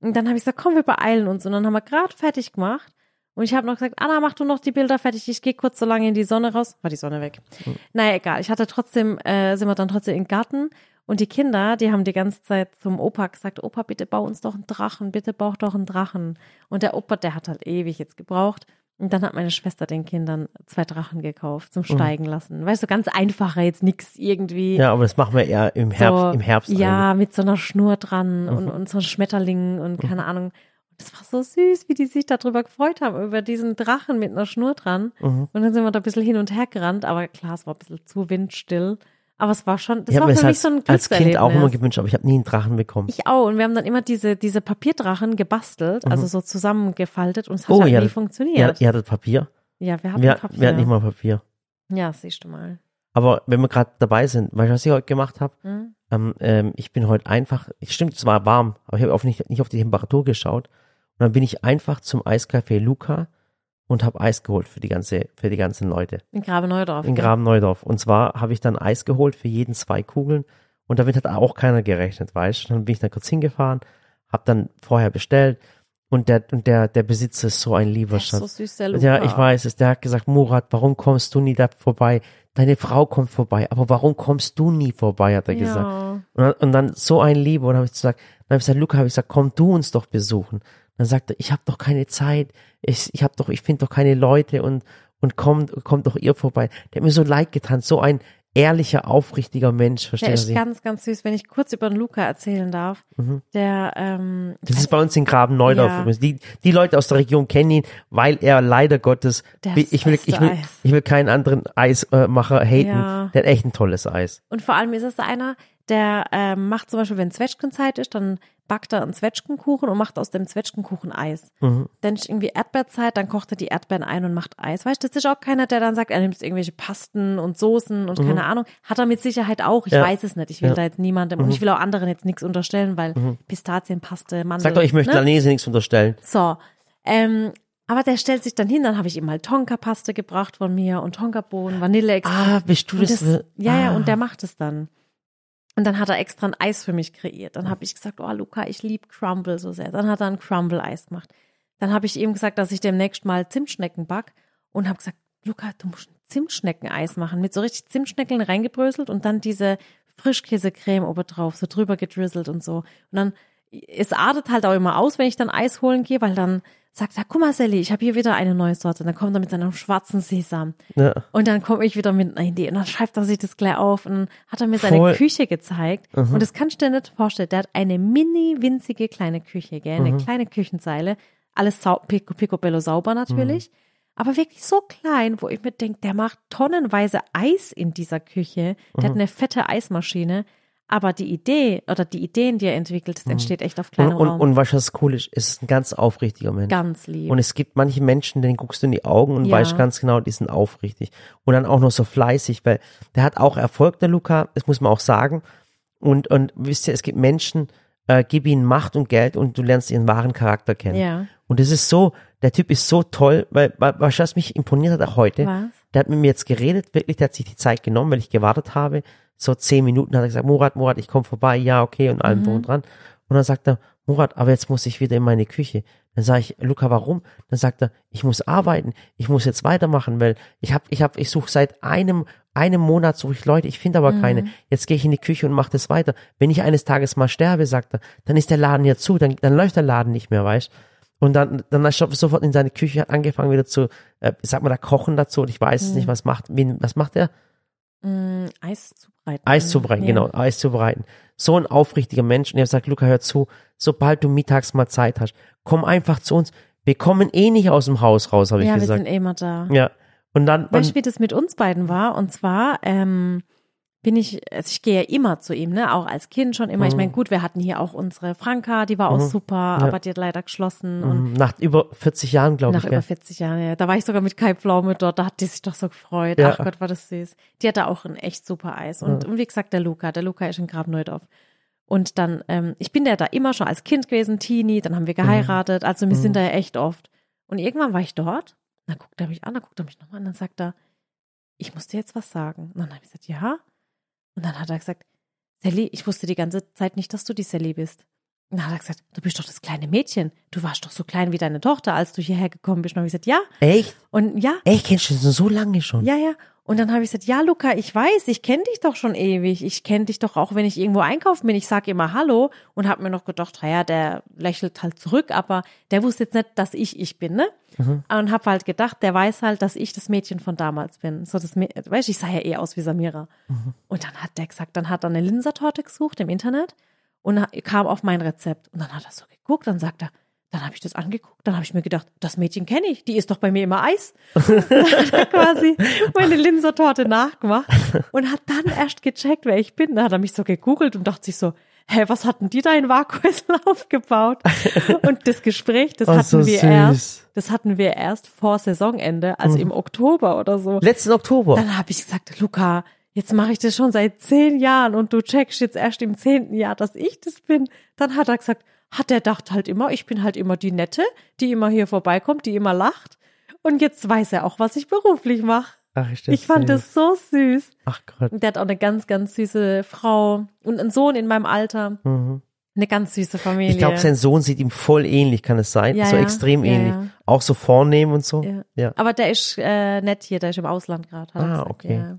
Und dann habe ich gesagt, komm, wir beeilen uns. Und dann haben wir gerade fertig gemacht. Und ich habe noch gesagt, Anna, mach du noch die Bilder fertig. Ich gehe kurz so lange in die Sonne raus. War die Sonne weg. Naja, egal. Ich hatte trotzdem, äh, sind wir dann trotzdem im Garten. Und die Kinder, die haben die ganze Zeit zum Opa gesagt, Opa, bitte bau uns doch einen Drachen, bitte bau doch einen Drachen. Und der Opa, der hat halt ewig jetzt gebraucht. Und dann hat meine Schwester den Kindern zwei Drachen gekauft zum Steigen lassen. Weißt du, ganz einfacher, jetzt nix irgendwie. Ja, aber das machen wir eher im Herbst, so, im Herbst. Ja, mit so einer Schnur dran und, Mhm. und so Schmetterlingen und keine Ahnung. Das war so süß, wie die sich darüber gefreut haben, über diesen Drachen mit einer Schnur dran. Mhm. Und dann sind wir da ein bisschen hin und her gerannt, aber klar, es war ein bisschen zu windstill. Aber es war schon, das Ich habe war für das mich als, so ein als Kind auch immer gewünscht, aber ich habe nie einen Drachen bekommen. Ich auch. Und wir haben dann immer diese, diese Papierdrachen gebastelt, also so zusammengefaltet und es hat Mhm. Oh, halt ja, nie funktioniert. Ihr, ihr hattet Papier? ja, wir hatten Wir, Papier. wir hatten nicht mal Papier. ja, siehst du mal. Aber wenn wir gerade dabei sind, weißt du, was ich heute gemacht habe? Hm? Ähm, ähm, ich bin heute einfach, stimmt, es war warm, aber ich habe nicht, nicht auf die Temperatur geschaut. Und dann bin ich einfach zum Eiscafé Luca und habe Eis geholt für die ganze, für die ganzen Leute In Grabe-Neudorf. in gell? Graben-Neudorf. Und zwar habe ich dann Eis geholt für jeden zwei Kugeln und damit hat auch keiner gerechnet, weißt du. Dann bin ich da kurz hingefahren, habe dann vorher bestellt und der, und der, der Besitzer ist so ein lieber Der ist Schatz. so süß, der Luca. Ja, ich weiß es. Der hat gesagt, Murat, warum kommst du nie da vorbei? Deine Frau kommt vorbei, aber warum kommst du nie vorbei, hat er gesagt. Ja. Und dann, und dann so ein Liebe, und dann habe ich gesagt, dann habe ich gesagt, Luca, habe ich gesagt, komm du uns doch besuchen. Dann sagt er, ich habe doch keine Zeit, ich, ich habe doch, ich finde doch keine Leute und und kommt kommt doch ihr vorbei. Der hat mir so leid getan, so ein ehrlicher, aufrichtiger Mensch, Der verstehst ist du? ganz, ganz süß. Wenn ich kurz über den Luca erzählen darf, Mhm. der, ähm, Das ist bei uns in Graben Neudorf Ja. übrigens. Die, die Leute aus der Region kennen ihn, weil er leider Gottes, Der ich will, ich will, Eis. ich will keinen anderen Eismacher haten. Ja. Der hat echt ein tolles Eis. Und vor allem ist es einer, der ähm, macht zum Beispiel, wenn Zwetschgenzeit ist, dann backt er einen Zwetschgenkuchen und macht aus dem Zwetschgenkuchen Eis. Mhm. Dann ist irgendwie Erdbeerzeit, dann kocht er die Erdbeeren ein und macht Eis. Weißt du, das ist auch keiner, der dann sagt, er nimmt irgendwelche Pasten und Soßen und keine Ahnung. Hat er mit Sicherheit auch. Ich Mhm. Ja. weiß es nicht. Ich will Ja. Mhm. da jetzt niemandem und ich will auch anderen jetzt nichts unterstellen, weil Pistazienpaste, Mandel. Sag doch, ich möchte ne? Lanese nichts unterstellen. So, ähm, aber der stellt sich dann hin, dann habe ich ihm mal Tonka-Paste gebracht von mir und Tonkabohnen, Vanilleextrakt. Ah, bist du das? das, ja, ja, ah. und der macht es dann. Und dann hat er extra ein Eis für mich kreiert. Dann habe ich gesagt, oh Luca, ich lieb Crumble so sehr. Dann hat er ein Crumble-Eis gemacht. Dann habe ich ihm gesagt, dass ich demnächst mal Zimtschnecken back und habe gesagt, Luca, du musst ein Zimtschnecken-Eis machen mit so richtig Zimtschnecken reingebröselt und dann diese Frischkäsecreme oben drauf, so drüber gedrizzelt und so. Und dann, es artet halt auch immer aus, wenn ich dann Eis holen gehe, weil dann sagt er, guck mal, Sally, ich habe hier wieder eine neue Sorte. Und dann kommt er mit seinem schwarzen Sesam. Ja. Und dann komme ich wieder mit einer Idee und dann schreibt er sich das gleich auf und dann hat er mir seine Voll. Küche gezeigt. Und das kannst du dir nicht vorstellen. Der hat eine mini winzige kleine Küche, gell? eine kleine Küchenzeile. Alles sau pico, picobello sauber natürlich. Aber wirklich so klein, wo ich mir denke, der macht tonnenweise Eis in dieser Küche. Der hat eine fette Eismaschine. Aber die Idee oder die Ideen, die er entwickelt, das entsteht echt auf Und, kleinem und, Raum. und was das cool ist, es ist ein ganz aufrichtiger Mensch. Ganz lieb. Und es gibt manche Menschen, denen guckst du in die Augen und Ja. weißt ganz genau, die sind aufrichtig. Und dann auch noch so fleißig, weil der hat auch Erfolg, der Luca, das muss man auch sagen. Und, und wisst ihr, es gibt Menschen, äh, gib ihnen Macht und Geld und du lernst ihren wahren Charakter kennen. ja. Und das ist so, der Typ ist so toll, weil, weil was was mich imponiert hat auch heute, Was? Der hat mit mir jetzt geredet, wirklich, der hat sich die Zeit genommen, weil ich gewartet habe. So zehn Minuten hat er gesagt, Murat, Murat, ich komme vorbei, ja, okay, und allem drum und dran. Und dann sagt er, Murat, aber jetzt muss ich wieder in meine Küche. Dann sage ich, Luca, warum? Dann sagt er, ich muss arbeiten, ich muss jetzt weitermachen, weil ich habe, ich habe, ich suche seit einem, einem Monat suche ich Leute, ich finde aber keine. Jetzt gehe ich in die Küche und mache das weiter. Wenn ich eines Tages mal sterbe, sagt er, dann ist der Laden ja zu, dann, dann läuft der Laden nicht mehr, weißt und dann, dann ist er sofort in seine Küche, hat angefangen wieder zu, äh, sag mal, da kochen dazu und ich weiß es nicht, was macht, wen, was macht er? Mm, Eis zubereiten. Eis zubereiten, Ja. genau, Eis zubereiten. So ein aufrichtiger Mensch. Und er sagt, Luca, hör zu, sobald du mittags mal Zeit hast, komm einfach zu uns. Wir kommen eh nicht aus dem Haus raus, habe ich Ja, wir gesagt. sind eh immer da. Ja. Und dann, Weißt du, wie das mit uns beiden war? Und zwar ähm, bin ich, also ich gehe ja immer zu ihm, ne? Auch als Kind schon immer. Ich meine, gut, wir hatten hier auch unsere Franka, die war auch super, aber die hat leider geschlossen. Und Mhm. nach über 40 Jahren, glaube nach ich. über gell? 40 Jahren, ja. Da war ich sogar mit Kai Pflaume dort, da hat die sich doch so gefreut. Ja. Ach Gott, war das süß. Die hatte auch ein echt super Eis. Und, und wie gesagt, der Luca, der Luca ist in Grabneudorf. Und dann, ähm, ich bin ja da immer schon als Kind gewesen, Teenie, dann haben wir geheiratet, also wir sind da ja echt oft. Und irgendwann war ich dort, dann guckt er mich an, dann guckt er mich nochmal an, dann sagt er, ich muss dir jetzt was sagen. Und dann habe ich gesagt, ja. Und dann hat er gesagt, Sally, ich wusste die ganze Zeit nicht, dass du die Sally bist. Und dann hat er gesagt, du bist doch das kleine Mädchen. Du warst doch so klein wie deine Tochter, als du hierher gekommen bist. Und dann habe ich gesagt, ja. Echt? Und ja, Echt, kennst du den so lange schon? ja, ja. Und dann habe ich gesagt, ja, Luca, ich weiß, ich kenne dich doch schon ewig. Ich kenne dich doch auch, wenn ich irgendwo einkaufen bin. Ich sage immer Hallo und habe mir noch gedacht, ja, der lächelt halt zurück, aber der wusste jetzt nicht, dass ich ich bin, ne? Und habe halt gedacht, der weiß halt, dass ich das Mädchen von damals bin. So das, weißt du, ich sah ja eh aus wie Samira. Und dann hat der gesagt, dann hat er eine Linsertorte gesucht im Internet und kam auf mein Rezept. Und dann hat er so geguckt, dann sagt er, dann habe ich das angeguckt, dann habe ich mir gedacht, das Mädchen kenne ich, die isst doch bei mir immer Eis. dann hat er quasi meine Linsertorte nachgemacht und hat dann erst gecheckt, wer ich bin. Da hat er mich so gegoogelt und dachte sich so, hä, was hatten die da in Vakuessel aufgebaut? Und das Gespräch, das Oh, hatten so wir süß. Mhm. erst, das hatten wir erst vor Saisonende, also im Oktober oder so. Letzten Oktober. Dann habe ich gesagt, Luca, jetzt mache ich das schon seit zehn Jahren und du checkst jetzt erst im zehnten Jahr, dass ich das bin. Dann hat er gesagt, hat er dacht halt immer, ich bin halt immer die Nette, die immer hier vorbeikommt, die immer lacht. Und jetzt weiß er auch, was ich beruflich mache. Ach, das Ich fand das so süß. Ach Gott. Und der hat auch eine ganz, ganz süße Frau und einen Sohn in meinem Alter. Eine ganz süße Familie. Mhm. Ich glaube, sein Sohn sieht ihm voll ähnlich, kann es sein? Ja, so ja. extrem Ja, ähnlich. ja. Auch so vornehm und so. Ja. ja. Aber der ist äh, nett hier, der ist im Ausland gerade. er Ah, okay.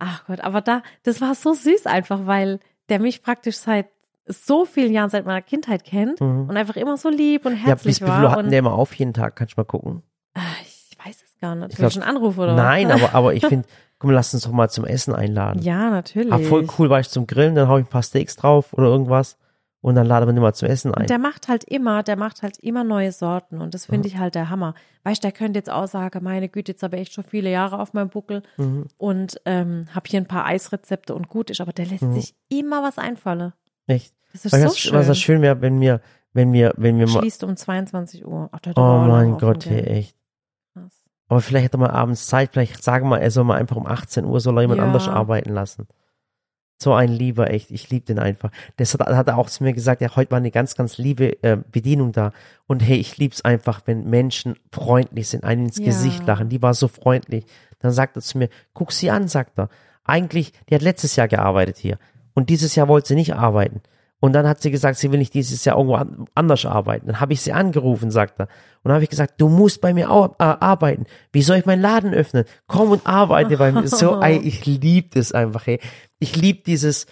Ja. Ach Gott, aber da, das war so süß einfach, weil der mich praktisch seit so vielen Jahren, seit meiner Kindheit kennt und einfach immer so lieb und Mhm. Ja, herzlich bis wie viel war. hatten Und der immer auf jeden Tag? Kannst du mal gucken? Ah, ich weiß es gar nicht. Ich glaub- ein Anruf oder Nein, was? aber, aber ich finde, komm, lass uns doch mal zum Essen einladen. Ja, natürlich. Ah, voll cool, war ich zum Grillen, dann hau ich ein paar Steaks drauf oder irgendwas und dann laden wir den mal zum Essen ein. Und der macht halt immer, der macht halt immer neue Sorten und das finde ich halt der Hammer. Weißt du, der könnte jetzt auch sagen, meine Güte, jetzt habe ich echt schon viele Jahre auf meinem Buckel Mhm. und ähm, habe hier ein paar Eisrezepte und gut ist, aber der lässt sich immer was einfallen. Echt? Das ist Weil so das, schön. Was das schön wäre, wenn wir, wenn wir, wenn wir mal, Schließt um 22 Uhr. Ach, oh mein Gott, hey, echt. Aber vielleicht hat er mal abends Zeit, vielleicht sagen wir, er soll mal einfach um 18 Uhr, soll er jemand Ja. anders arbeiten lassen. So ein Lieber, echt, ich liebe den einfach. Das hat, hat er auch zu mir gesagt, ja, heute war eine ganz, ganz liebe äh, Bedienung da. Und hey, ich lieb's einfach, wenn Menschen freundlich sind, einen ins Ja. Gesicht lachen. Die war so freundlich. Dann sagt er zu mir, guck sie an, sagt er. Eigentlich, die hat letztes Jahr gearbeitet hier. Und dieses Jahr wollte sie nicht arbeiten. Und dann hat sie gesagt, sie will nicht dieses Jahr irgendwo an, anders arbeiten. Dann habe ich sie angerufen, sagt er. Und dann habe ich gesagt, du musst bei mir au- äh, arbeiten. Wie soll ich meinen Laden öffnen? Komm und arbeite bei mir. So, ey, ich liebe das einfach, ey. Ich liebe dieses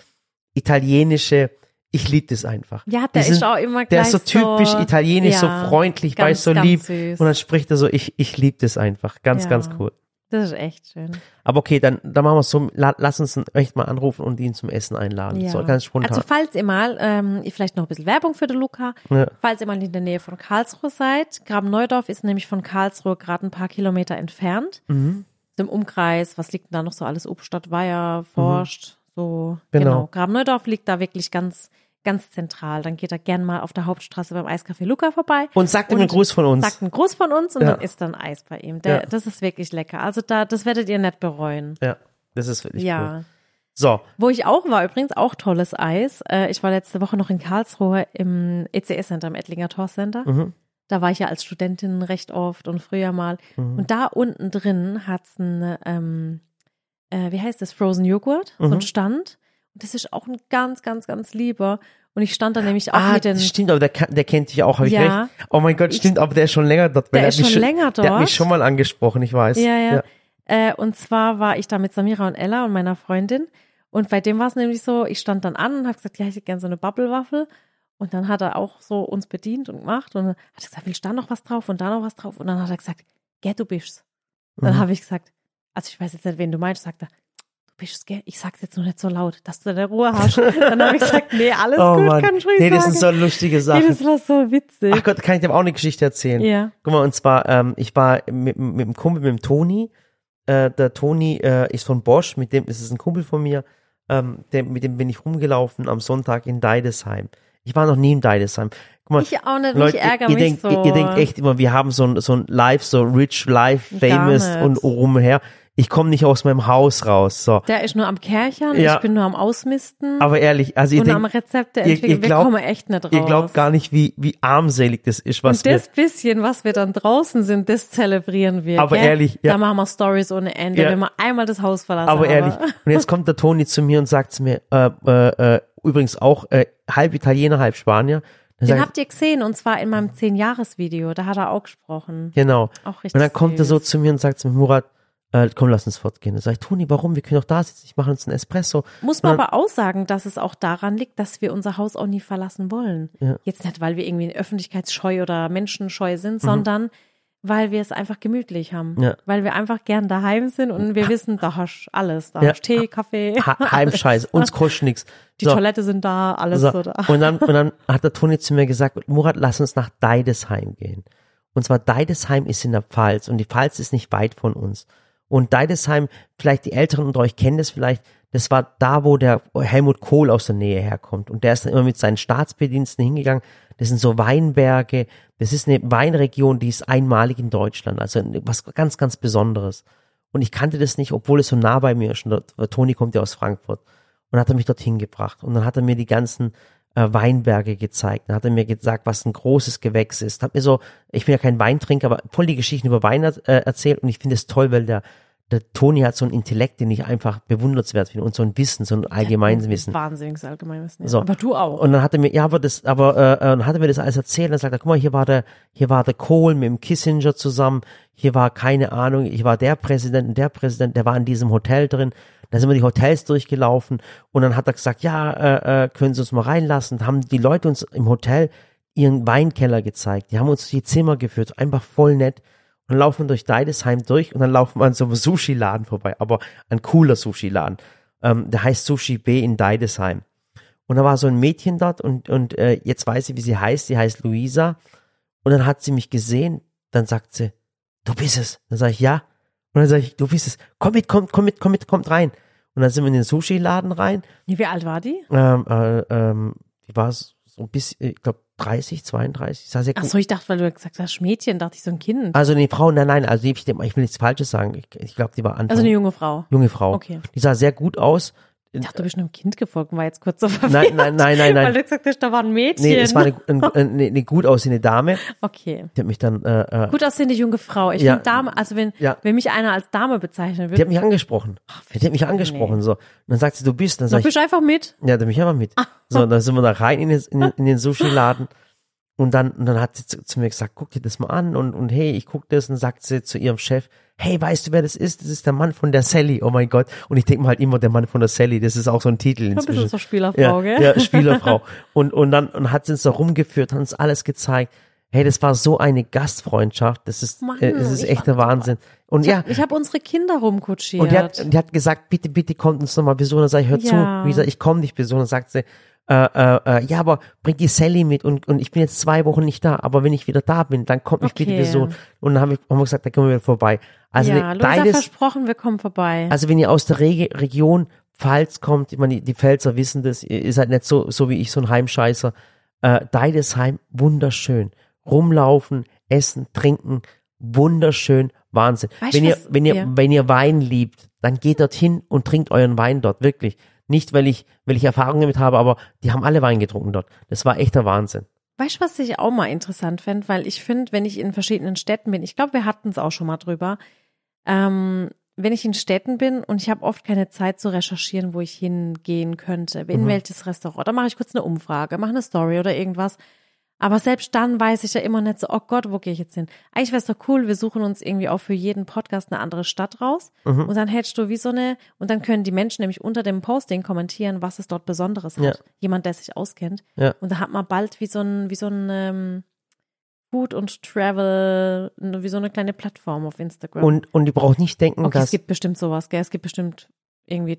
italienische, ich liebe das einfach. Ja, der Die ist auch immer Der gleich ist so typisch so, italienisch, ja, so freundlich, ganz, weißt so lieb. süß. Und dann spricht er so, ich, ich liebe das einfach. Ganz, Ja. ganz cool. Das ist echt schön. Aber okay, dann, dann machen wir es so, la, lass uns ihn echt mal anrufen und ihn zum Essen einladen. Ja. So ganz spontan. Also falls ihr mal, ähm, vielleicht noch ein bisschen Werbung für den Luca, falls ihr mal in der Nähe von Karlsruhe seid, Graben-Neudorf ist nämlich von Karlsruhe gerade ein paar Kilometer entfernt. Mhm. Im Umkreis, was liegt denn da noch so alles? Obstadt, Weiher, Forst, so, Genau. genau. Graben-Neudorf liegt da wirklich ganz, ganz zentral. Dann geht er gern mal auf der Hauptstraße beim Eiscafé Luca vorbei. Und sagt ihm einen Gruß von uns. Sagt einen Gruß von uns und Ja. dann isst dann Eis bei ihm. Der, Ja. Das ist wirklich lecker. Also da, das werdet ihr nicht bereuen. ja, das ist wirklich ja. cool. So, Wo ich auch war, übrigens auch tolles Eis. Äh, ich war letzte Woche noch in Karlsruhe im ECS-Center, im Ettlinger Tor Center. Mhm. Da war ich ja als Studentin recht oft und früher mal. Mhm. Und da unten drin hat's ein, ähm, äh, wie heißt das, Frozen Joghurt, so Mhm. ein Stand. Und das ist auch ein ganz, ganz, ganz lieber. Und ich stand da nämlich auch ah, mit den, stimmt, aber der, der kennt dich auch, habe ich Ja. recht? Oh mein Gott, stimmt, aber der ist schon länger dort. Der hat ist mich schon länger Der hat dort. mich schon mal angesprochen, ich weiß. Ja, ja. Äh, und zwar war ich da mit Samira und Ella und meiner Freundin. Und bei dem war es nämlich so, ich stand dann an und habe gesagt, ja, ich hätte gerne so eine Bubble-Waffel. Und dann hat er auch so uns bedient und gemacht. Und dann hat er gesagt, willst du da noch was drauf und da noch was drauf? Und dann hat er gesagt, gell, du bist's. Dann Mhm. habe ich gesagt, also ich weiß jetzt nicht, wen du meinst, sagt er, du bist's, gell? Ich sag's jetzt nur nicht so laut, dass du deine Ruhe hast. dann habe ich gesagt, nee, alles Oh gut, Mann. kann ich ruhig Nee, das sagen. sind so lustige nee, Sachen. das war so witzig. Ach Gott, kann ich dir auch eine Geschichte erzählen? ja. Guck mal, und zwar, ähm, ich war mit, mit dem Kumpel, mit dem Toni. Äh, der Toni äh, ist von Bosch, mit dem ist es ein Kumpel von mir. Ähm, der, mit dem bin ich rumgelaufen am Sonntag in Deidesheim. Ich war noch nie in Deidesheim. Guck mal, Ich auch nicht, Leute, ich ärgere ihr, mich denkt, so. ihr, ihr denkt echt immer, wir haben so ein, so ein Live, so rich, live, famous und rumher. Ich komme nicht aus meinem Haus raus. So. Der ist nur am Kerchern, Ja. ich bin nur am Ausmisten. Aber ehrlich, also ihr und am denkt, Rezepte ihr- ihr entwickeln. Wir glaubt- kommen echt nicht raus. ihr glaubt gar nicht, wie, wie armselig das ist, was und wir das bisschen, was wir dann draußen sind, das zelebrieren wir. Aber gell? ehrlich, ja. Da machen wir Stories ohne Ende, Ja. wenn wir einmal das Haus verlassen Aber haben. ehrlich, und jetzt kommt der Toni zu mir und sagt zu mir, äh, äh, äh, übrigens auch äh, halb Italiener, halb Spanier. Dann Den habt ihr gesehen und zwar in meinem 10-Jahres-Video, da hat er auch gesprochen. genau. Auch richtig Und dann kommt er so süß. zu mir und sagt zu mir, Murat, äh, komm, lass uns fortgehen. Dann sag ich, Toni, warum? Wir können doch da sitzen, ich mache uns einen Espresso. Muss man dann- aber auch sagen, dass es auch daran liegt, dass wir unser Haus auch nie verlassen wollen. Ja. Jetzt nicht, weil wir irgendwie öffentlichkeitsscheu oder menschenscheu sind, Mhm. sondern weil wir es einfach gemütlich haben. Ja. Weil wir einfach gern daheim sind und wir wissen, da hast alles. Da Ja. hast Tee, Kaffee. Ha Heimscheiß, uns kostet nix. Die So. Toilette sind da, alles So. so, da. Und dann, und dann hat der Toni zu mir gesagt, Murat, lass uns nach Deidesheim gehen. Und zwar Deidesheim ist in der Pfalz und die Pfalz ist nicht weit von uns. Und Deidesheim, vielleicht die Älteren unter euch kennen das vielleicht, das war da, wo der Helmut Kohl aus der Nähe herkommt. Und der ist dann immer mit seinen Staatsbediensten hingegangen. Das sind so Weinberge. Das ist eine Weinregion, die ist einmalig in Deutschland. Also was ganz, ganz Besonderes. Und ich kannte das nicht, obwohl es so nah bei mir ist. Und Toni kommt ja aus Frankfurt. Und hat er mich dorthin gebracht. Und dann hat er mir die ganzen äh, Weinberge gezeigt. Dann hat er mir gesagt, was ein großes Gewächs ist. Hat mir so, ich bin ja kein Weintrinker, aber voll die Geschichten über Wein äh, erzählt. Und ich finde es toll, weil der, der Toni hat so ein Intellekt, den ich einfach bewundernswert finde. Und so ein Wissen, so ein allgemeines Wissen. Wahnsinniges Allgemeinwissen. ja. So. Aber du auch. Und dann hat er mir, ja, aber das, aber äh, äh, dann hat er mir das alles erzählt. Dann sagt er, guck mal, hier war der, hier war der Kohl mit dem Kissinger zusammen. Hier war keine Ahnung, hier war der Präsident und der Präsident, der war in diesem Hotel drin. Da sind wir die Hotels durchgelaufen und dann hat er gesagt, ja, äh, äh, können Sie uns mal reinlassen. Da haben die Leute uns im Hotel ihren Weinkeller gezeigt. Die haben uns die Zimmer geführt, einfach voll nett. Und dann laufen wir durch Deidesheim durch und dann laufen wir an so einem Sushi-Laden vorbei, aber ein cooler Sushi-Laden. Ähm, der heißt Sushi B in Deidesheim. Und da war so ein Mädchen dort und, und äh, jetzt weiß ich, wie sie heißt. Sie heißt Luisa. Und dann hat sie mich gesehen. Dann sagt sie, du bist es. Dann sage ich, ja. Und dann sage ich, du bist es. Komm mit, komm, komm mit, komm mit, kommt rein. Und dann sind wir in den Sushi-Laden rein. Wie alt war die? Ähm, äh, ähm, die war so ein bisschen, ich glaube, 30, 32. Sah sehr Ach gut. so, ich dachte, weil du gesagt hast, Mädchen, dachte ich so ein Kind. Also die Frau, nein, nein, also ich, ich will nichts Falsches sagen. Ich, ich glaube, die war Anfang. Also eine junge Frau. junge Frau. Okay. Die sah sehr gut aus. Ich dachte, du bist einem Kind gefolgt und war jetzt kurz so verwirrt. Nein, nein, nein, nein, Weil nein. du gesagt hast, da war ein Mädchen. Nee, es war eine, eine, eine, gut aussehende Dame. okay. Die hat mich dann, äh, äh, Gut aussehende junge Frau. Ich Ja. finde Dame, also wenn, Ja. wenn mich einer als Dame bezeichnen die würde, hat mich angesprochen. Die hat mich angesprochen, so. Und dann sagt sie, du bist. Dann sag ich, bist du einfach mit. ja, dann mich einfach mit. So, dann sind wir da rein in den, in, in den Sushi-Laden. Und dann, und dann hat sie zu, zu mir gesagt, guck dir das mal an und, und hey, ich guck das und sagt sie zu ihrem Chef, hey, weißt du, wer das ist? Das ist der Mann von der Sally. Oh mein Gott. Und ich denke mir halt immer, der Mann von der Sally, das ist auch so ein Titel Ein bisschen inzwischen. so Spielerfrau, ja, gell? ja, Spielerfrau. Und, und dann und hat sie uns da rumgeführt, hat uns alles gezeigt. Hey, das war so eine Gastfreundschaft. Das ist, Mann, äh, das ist ich echt der Wahnsinn. Und Ich ja, hab- Ich habe unsere Kinder rumkutschiert. und die hat, die hat gesagt, bitte, bitte kommt uns nochmal besuchen. Dann sag ich, hör zu, Ja. wie gesagt, ich komme dich besuchen. Dann sagt sie, äh, äh, äh, ja, aber bring die Sally mit und, und ich bin jetzt zwei Wochen nicht da, aber wenn ich wieder da bin, dann kommt mich bitte Okay. besuchen. Und dann haben wir, haben wir gesagt, da kommen wir wieder vorbei. Also ja, ne, beides, versprochen, wir kommen vorbei. also wenn ihr aus der Rege Region Pfalz kommt, ich meine, die, die Pfälzer wissen das, ihr seid nicht so, so wie ich, so ein Heimscheißer. Äh, Deidesheim, wunderschön. Rumlaufen, essen, trinken, wunderschön, Wahnsinn. Weißt wenn ihr, was? wenn ihr, Ja. wenn ihr Wein liebt, dann geht dorthin und trinkt euren Wein dort, wirklich. Nicht, weil ich, weil ich Erfahrung damit habe, aber die haben alle Wein getrunken dort. Das war echter Wahnsinn. Weißt du, was ich auch mal interessant fände? Weil ich finde, wenn ich in verschiedenen Städten bin, ich glaube, wir hatten es auch schon mal drüber, ähm, wenn ich in Städten bin und ich habe oft keine Zeit zu recherchieren, wo ich hingehen könnte, in Mhm. welches Restaurant, dann mache ich kurz eine Umfrage, mache eine Story oder irgendwas. Aber selbst dann weiß ich ja immer nicht so, oh Gott, wo gehe ich jetzt hin? Eigentlich wäre es doch cool, wir suchen uns irgendwie auch für jeden Podcast eine andere Stadt raus. Mhm. Und dann hättest du wie so eine, und dann können die Menschen nämlich unter dem Posting kommentieren, was es dort Besonderes hat. Ja. Jemand, der sich auskennt. Ja. Und da hat man bald wie so ein, wie so ein ähm, Food und Travel, wie so eine kleine Plattform auf Instagram. Und, und ihr braucht nicht denken, okay, es dass, gibt bestimmt sowas, gell? Es gibt bestimmt irgendwie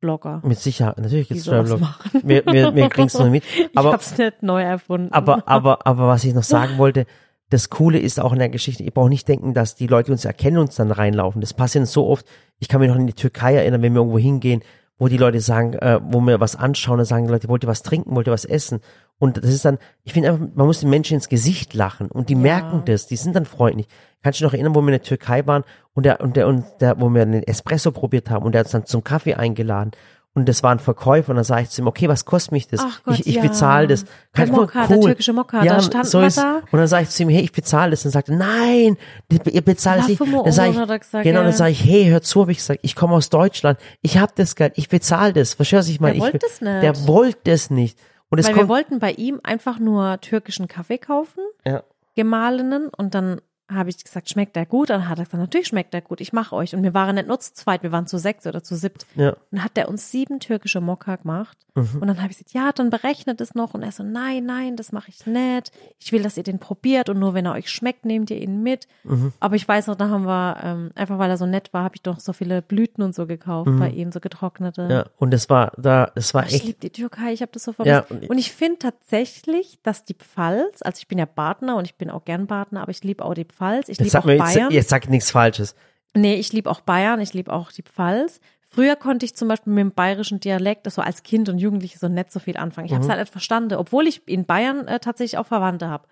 Travel-Blogger, mit Sicherheit, natürlich sowas Traveler. machen. Wir, wir, wir kriegen es noch mit. ich Aber, hab's nicht neu erfunden. aber, aber, aber was ich noch sagen wollte, das Coole ist auch in der Geschichte, ihr braucht nicht denken, dass die Leute, uns erkennen, uns dann reinlaufen. Das passiert so oft. Ich kann mich noch in die Türkei erinnern, wenn wir irgendwo hingehen, wo die Leute sagen, äh, wo wir was anschauen, dann sagen die Leute, wollt ihr was trinken, wollt ihr was essen? Und das ist dann, ich finde einfach, man muss den Menschen ins Gesicht lachen und die Ja. merken das, die sind dann freundlich. Kannst du dich noch erinnern, wo wir in der Türkei waren und der, und der, und der, wo wir einen Espresso probiert haben und der hat uns dann zum Kaffee eingeladen. Und das war ein Verkäufer und dann sage ich zu ihm, okay, was kostet mich das? Gott, ich ich ja. bezahle das. Der Kannst du- Mokka, der türkische Mokka, ja, da standen so ist. Und dann sage ich zu ihm, hey, ich bezahle das. Und sagt er, nein, ihr bezahlt es nicht. Dann sage ich, gesagt, genau, dann sage ich, hey, hör zu, habe ich gesagt, ich komme aus Deutschland, ich hab das Geld, ich bezahle das. Verstehst du, was ich meine? Der wollte es nicht. Der wollte es nicht. Und es Weil wir kommt, wollten bei ihm einfach nur türkischen Kaffee kaufen, ja. gemahlenen, und dann habe ich gesagt, schmeckt der gut? Dann hat er gesagt, natürlich schmeckt der gut, ich mache euch. Und wir waren nicht nur zu zweit, wir waren zu sechs oder zu siebt. Ja. Und dann hat der uns sieben türkische Mokka gemacht. Mhm. Und dann habe ich gesagt, ja, dann berechnet es noch. Und er so, nein, nein, das mache ich nicht. Ich will, dass ihr den probiert und nur wenn er euch schmeckt, nehmt ihr ihn mit. Mhm. Aber ich weiß noch, da haben wir, ähm, einfach weil er so nett war, habe ich doch so viele Blüten und so gekauft bei ihm, so getrocknete. Mhm. ja. Und das war, da, das war Ich echt, liebe die Türkei, ich habe das so Ja, vermisst. und- und ich finde tatsächlich, dass die Pfalz, also ich bin ja Partner und ich bin auch gern Partner, aber ich liebe auch die Pfalz, ich jetzt liebe auch mir, jetzt, Bayern. jetzt sag nichts Falsches. Nee, ich liebe auch Bayern, ich liebe auch die Pfalz. Früher konnte ich zum Beispiel mit dem bayerischen Dialekt, so als Kind und Jugendliche, so nicht so viel anfangen. Ich habe es halt nicht verstanden, obwohl ich in Bayern äh, tatsächlich auch Verwandte habe.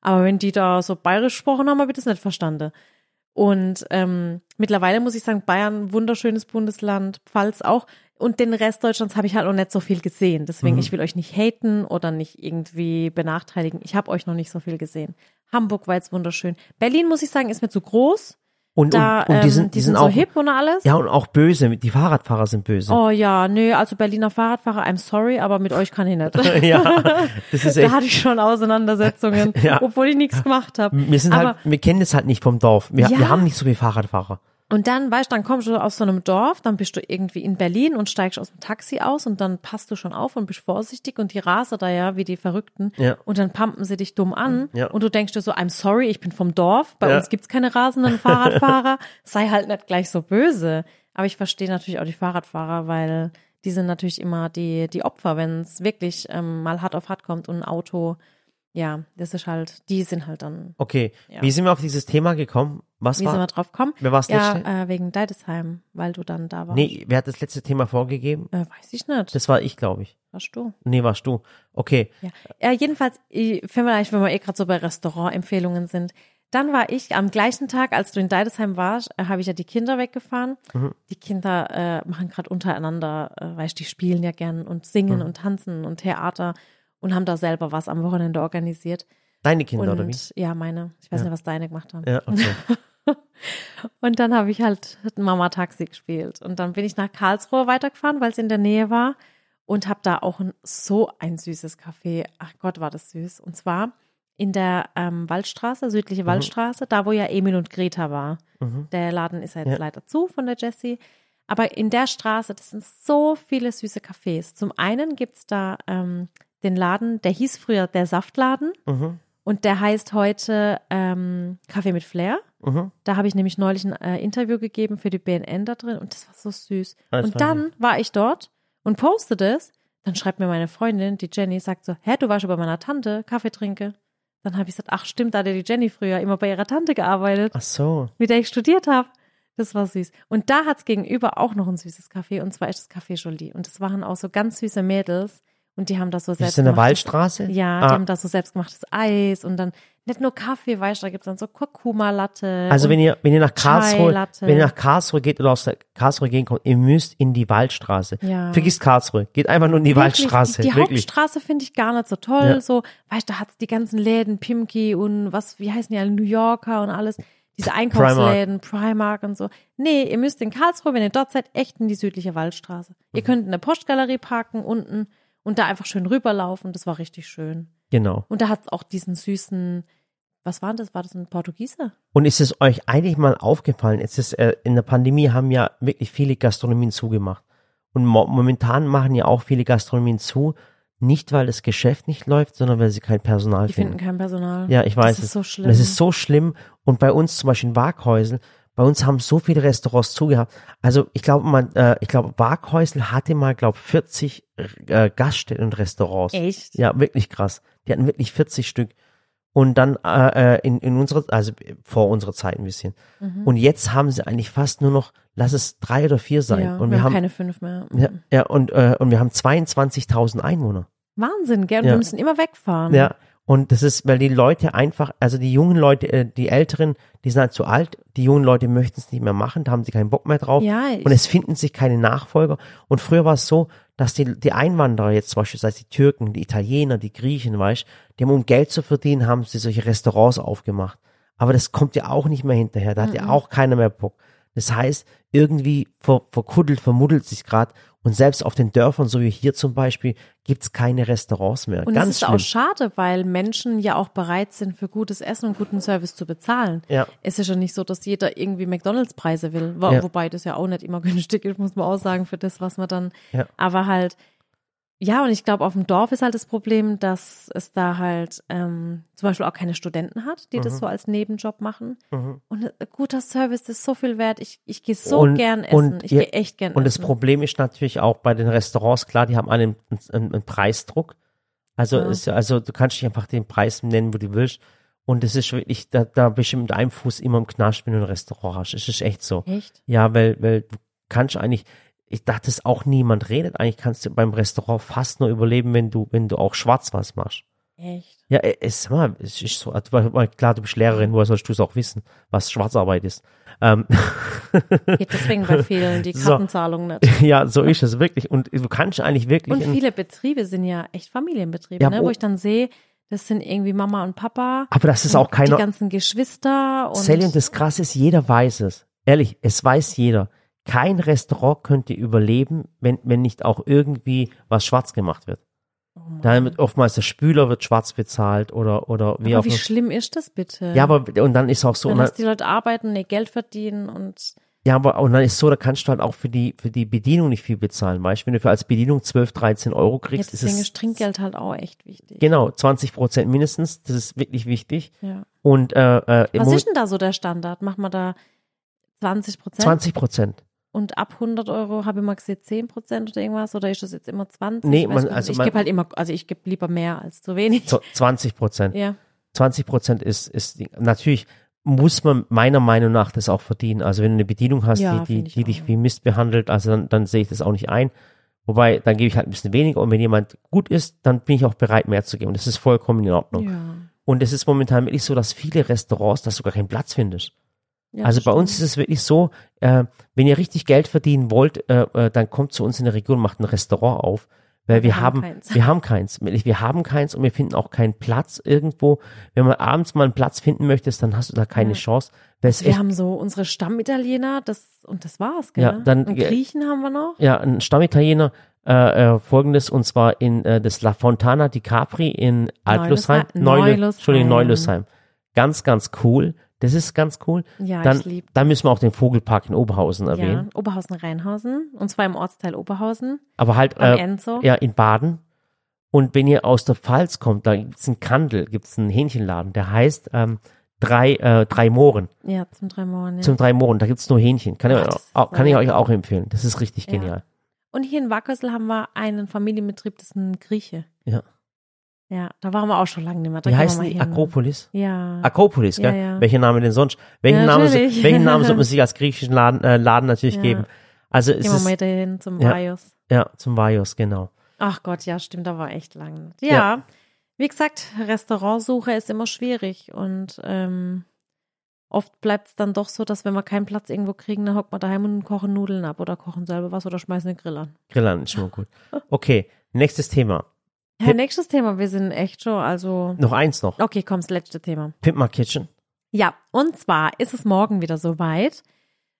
Aber wenn die da so bayerisch gesprochen haben, habe ich das nicht verstanden. Und ähm, mittlerweile muss ich sagen, Bayern, wunderschönes Bundesland, Pfalz auch. Und den Rest Deutschlands habe ich halt noch nicht so viel gesehen. Deswegen, ich will euch nicht haten oder nicht irgendwie benachteiligen. Ich habe euch noch nicht so viel gesehen. Hamburg war jetzt wunderschön. Berlin, muss ich sagen, ist mir zu groß. Und, Da, und, und die ähm, sind, die sind so auch, hip und alles. ja, und auch böse. Die Fahrradfahrer sind böse. Oh ja, nö, also Berliner Fahrradfahrer, I'm sorry, aber mit euch kann ich nicht. ja, das ist da echt, hatte ich schon Auseinandersetzungen, Ja. obwohl ich nichts gemacht habe. wir sind aber halt, wir kennen das halt nicht vom Dorf. Wir, Ja. wir haben nicht so viele Fahrradfahrer. Und dann, weißt du, dann kommst du aus so einem Dorf, dann bist du irgendwie in Berlin und steigst aus dem Taxi aus und dann passt du schon auf und bist vorsichtig und die rasen da ja wie die Verrückten Ja. und dann pumpen sie dich dumm an Ja. und du denkst dir so, I'm sorry, ich bin vom Dorf, bei Ja. uns gibt's keine rasenden Fahrradfahrer, sei halt nicht gleich so böse. Aber ich verstehe natürlich auch die Fahrradfahrer, weil die sind natürlich immer die, die Opfer, wenn es wirklich ähm, mal hart auf hart kommt und ein Auto, ja, das ist halt, die sind halt dann, Okay, Ja. wie sind wir auf dieses Thema gekommen? Was wie sind wir war? drauf gekommen? Wer war das Ja, letzte? äh, wegen Deidesheim, weil du dann da warst. Nee, wer hat das letzte Thema vorgegeben? Äh, weiß ich nicht. Das war ich, glaube ich. warst du. Nee, warst du. Okay. Ja. ja jedenfalls, ich finde vielleicht, wenn wir eh gerade so bei Restaurantempfehlungen sind, dann war ich am gleichen Tag, als du in Deidesheim warst, äh, habe ich ja die Kinder weggefahren. Mhm. Die Kinder äh, machen gerade untereinander, äh, weißt die spielen ja gern und singen Mhm. und tanzen und Theater und haben da selber was am Wochenende organisiert. Deine Kinder, und oder wie? ja, meine. Ich weiß Ja. nicht, was deine gemacht haben. Ja, okay. Und dann habe ich halt Mama Taxi gespielt. Und dann bin ich nach Karlsruhe weitergefahren, weil es in der Nähe war. Und habe da auch ein, so ein süßes Café. Ach Gott, war das süß. Und zwar in der ähm, Waldstraße, südliche Waldstraße, da wo ja Emil und Greta war. Mhm. Der Laden ist ja jetzt Ja. leider zu von der Jessie. Aber in der Straße, das sind so viele süße Cafés. Zum einen gibt's da ähm, den Laden, der hieß früher der Saftladen. Mhm. Und der heißt heute ähm, Kaffee mit Flair. Mhm. Da habe ich nämlich neulich ein äh, Interview gegeben für die BNN da drin und das war so süß. Das und war dann war ich dort und postete es. Dann schreibt mir meine Freundin, die Jenny, sagt so, hä, du warst schon bei meiner Tante, Kaffee trinke. Dann habe ich gesagt, ach stimmt, da hat ja die Jenny früher immer bei ihrer Tante gearbeitet, Ach so. mit der ich studiert habe. Das war süß. Und da hat's gegenüber auch noch ein süßes Café und zwar ist das Café Jolie. Und das waren auch so ganz süße Mädels und die haben das so Ist selbst das in der Waldstraße? Ja, Ah. die haben da so selbstgemachtes Eis und dann nicht nur Kaffee, weißt du, da gibt's dann so Kurkuma-Latte. Also wenn ihr, wenn ihr nach Karlsruhe, wenn ihr nach Karlsruhe geht oder aus der Karlsruhe gehen kommt, ihr müsst in die Waldstraße. Ja. Vergisst Karlsruhe. Geht einfach nur in die Wirklich, Waldstraße. Die, die. Hauptstraße finde ich gar nicht so toll. Ja. So, weißt du, da hat's die ganzen Läden, Pimki und was, wie heißen die alle, New Yorker und alles. Diese Einkaufsläden, Primark. und so. Nee, ihr müsst in Karlsruhe, wenn ihr dort seid, echt in die südliche Waldstraße. Mhm. Ihr könnt in der Postgalerie parken unten und da einfach schön rüberlaufen. Das war richtig schön. Genau. Und da hat's auch diesen süßen, was war das? War das ein Portugieser? Und ist es euch eigentlich mal aufgefallen? Es ist, äh, in der Pandemie haben ja wirklich viele Gastronomien zugemacht. Und mo momentan machen ja auch viele Gastronomien zu, nicht weil das Geschäft nicht läuft, sondern weil sie kein Personal Die finden. finden kein Personal. Ja, ich weiß Das ist es. so schlimm. Das ist so schlimm. Und bei uns zum Beispiel in Waghäusel, bei uns haben so viele Restaurants zugehabt. Also ich glaube, man, äh, ich glaube, Waghäusel hatte mal, glaube 40 äh, Gaststätten und Restaurants. Echt? Ja, wirklich krass. Die hatten wirklich 40 Stück. Und dann äh, äh, in, in unserer, also vor unserer Zeit ein bisschen. Mhm. Und jetzt haben sie eigentlich fast nur noch, lass es drei oder vier sein. Ja, und wir wir haben, keine fünf mehr. ja, ja, und, äh, und wir haben 22.000 Einwohner. Wahnsinn, gell? Und Ja. wir müssen immer wegfahren. Ja, und das ist, weil die Leute einfach, also die jungen Leute, äh, die Älteren, die sind halt zu alt, die jungen Leute möchten es nicht mehr machen, da haben sie keinen Bock mehr drauf. Ja, und es finden sich keine Nachfolger. Und früher war es so, dass die, die Einwanderer jetzt zum Beispiel, sei es die Türken, die Italiener, die Griechen, weißt, die haben um Geld zu verdienen, haben sie solche Restaurants aufgemacht. Aber das kommt ja auch nicht mehr hinterher, da hat ja auch keiner mehr Bock. Das heißt, irgendwie ver, verkuddelt, vermuddelt sich gerade und selbst auf den Dörfern, so wie hier zum Beispiel, gibt's keine Restaurants mehr. Und Ganz es ist schlimm. auch schade, weil Menschen ja auch bereit sind, für gutes Essen und guten Service zu bezahlen. Ja. Es ist ja nicht so, dass jeder irgendwie McDonalds-Preise will, wo, Ja. wobei das ja auch nicht immer günstig ist, muss man auch sagen, für das, was man dann. Ja. Aber halt, ja, und ich glaube, auf dem Dorf ist halt das Problem, dass es da halt ähm, zum Beispiel auch keine Studenten hat, die Mhm. das so als Nebenjob machen. Und äh, guter Service ist so viel wert. Ich, ich gehe so Und- gern essen. und ich gehe echt gern Und das essen. Problem ist natürlich auch bei den Restaurants, klar, die haben einen, einen, einen Preisdruck. Also, Ja. ist, also du kannst dich einfach den Preis nennen, wo du willst. Und es ist wirklich, da, da bist du mit einem Fuß immer im Knast, wenn du ein Restaurant hast. Es ist echt so. Echt? Ja, weil, weil du kannst eigentlich, ich dachte, dass auch niemand redet. Eigentlich kannst du beim Restaurant fast nur überleben, wenn du, wenn du auch schwarz was machst. Echt? Ja, äh, es, sag mal, es ist so, also, klar, du bist Lehrerin, woher sollst du es auch wissen, was Schwarzarbeit ist? Ähm, Geht deswegen bei vielen die So. Kartenzahlung nicht. ja, so ist es wirklich. Und du kannst eigentlich wirklich. Und viele Betriebe sind ja echt Familienbetriebe, Ja, ne? wo- ich dann sehe, das sind irgendwie Mama und Papa. aber das ist auch keiner. Die ganzen Geschwister und, Sally, und das Krasse ist, jeder weiß es. Ehrlich, es weiß jeder. Kein Restaurant könnte überleben, wenn, wenn nicht auch irgendwie was schwarz gemacht wird. Oh wird oftmals der Spüler wird schwarz bezahlt oder, oder wie aber auch wie schlimm ist das bitte? Ja, aber, und dann ist auch so, dann lässt die Leute arbeiten, ihr Geld verdienen und ja, aber, und dann ist so, da kannst du halt auch für die, für die Bedienung nicht viel bezahlen, weißt du? Wenn du für als Bedienung 12, 13 Euro ja, kriegst, ist deswegen es, ist Trinkgeld halt auch echt wichtig. genau, 20 Prozent mindestens, das ist wirklich wichtig. Ja. Und, äh, äh, Was ist denn da so der Standard? Macht man da 20 Prozent? 20 Prozent. Und ab 100 Euro habe ich mal gesehen 10 Prozent oder irgendwas? Oder ist das jetzt immer 20? Nee, Ich weiß man- also ich gebe halt immer, also ich gebe lieber mehr als zu wenig. So, 20 Prozent. Ja. 20 Prozent ist, ist, natürlich muss man meiner Meinung nach das auch verdienen. Also wenn du eine Bedienung hast, Ja, die, die, die dich wie Mist behandelt, also dann, dann sehe ich das auch nicht ein. Wobei, dann gebe ich halt ein bisschen weniger und wenn jemand gut ist, dann bin ich auch bereit, mehr zu geben. Das ist vollkommen in Ordnung. Ja. Und es ist momentan wirklich so, dass viele Restaurants, dass du gar keinen Platz findest. Ja also bei stimmt. uns ist es wirklich so, äh, wenn ihr richtig Geld verdienen wollt, äh, äh, dann kommt zu uns in der Region, macht ein Restaurant auf. Weil wir, Wir haben haben, keins. wir haben keins. Wir haben keins und wir finden auch keinen Platz irgendwo. Wenn man abends mal einen Platz finden möchtest, dann hast du da keine Ja. Chance. Es Wir echt, haben so unsere Stammitaliener, das und das war's, gell? Ja, dann- und Griechen haben wir noch. ja, ein Stammitaliener, äh, äh, folgendes, und zwar in äh, das La Fontana di Capri in Altlusheim. Neulosheim. Neule- Neulosheim. Entschuldigung, Neulosheim. Ganz, ganz cool. Das ist ganz cool. Ja, dann, ich lieb. dann müssen wir auch den Vogelpark in Oberhausen Ja, erwähnen. Oberhausen-Rheinhausen. Und zwar im Ortsteil Oberhausen. Aber halt, Am äh, Enzo. ja, in Baden. Und wenn ihr aus der Pfalz kommt, da gibt's einen Kandel, gibt's einen Hähnchenladen, der heißt ähm, drei, äh, drei Mohren. Ja, zum drei Monaten. Ja. Zum drei Mohren, da gibt's nur Hähnchen. Kann, ich, Ach, ist auch, kann ich euch auch empfehlen. Das ist richtig Ja. genial. Und hier in Wackersl haben wir einen Familienbetrieb, das ist ein Grieche. Ja. Ja, da waren wir auch schon lange nicht mehr. Da Wie heißt die? hin. Akropolis? Ja. Akropolis, Ja, gell? ja. Welcher Name denn sonst? Welchen, Ja, Namen, welchen Namen sollte man sich als griechischen Laden, äh, Laden natürlich Ja. geben? Also es Gehen wir mal dahin zum Ja. Vajos. ja, zum Vajos, genau. Ach Gott, ja, stimmt, da war echt lang. Ja, Ja. wie gesagt, Restaurantsuche ist immer schwierig und ähm, oft bleibt es dann doch so, dass wenn wir keinen Platz irgendwo kriegen, dann hockt man daheim und kochen Nudeln ab oder kochen selber was oder schmeißen den Grill an. Grillern ist schon mal gut. Okay, nächstes Thema. Ja, nächstes Thema, wir sind echt schon, also Noch eins noch. okay, komm, das letzte Thema. Pimp My Kitchen. Ja, und zwar ist es morgen wieder soweit.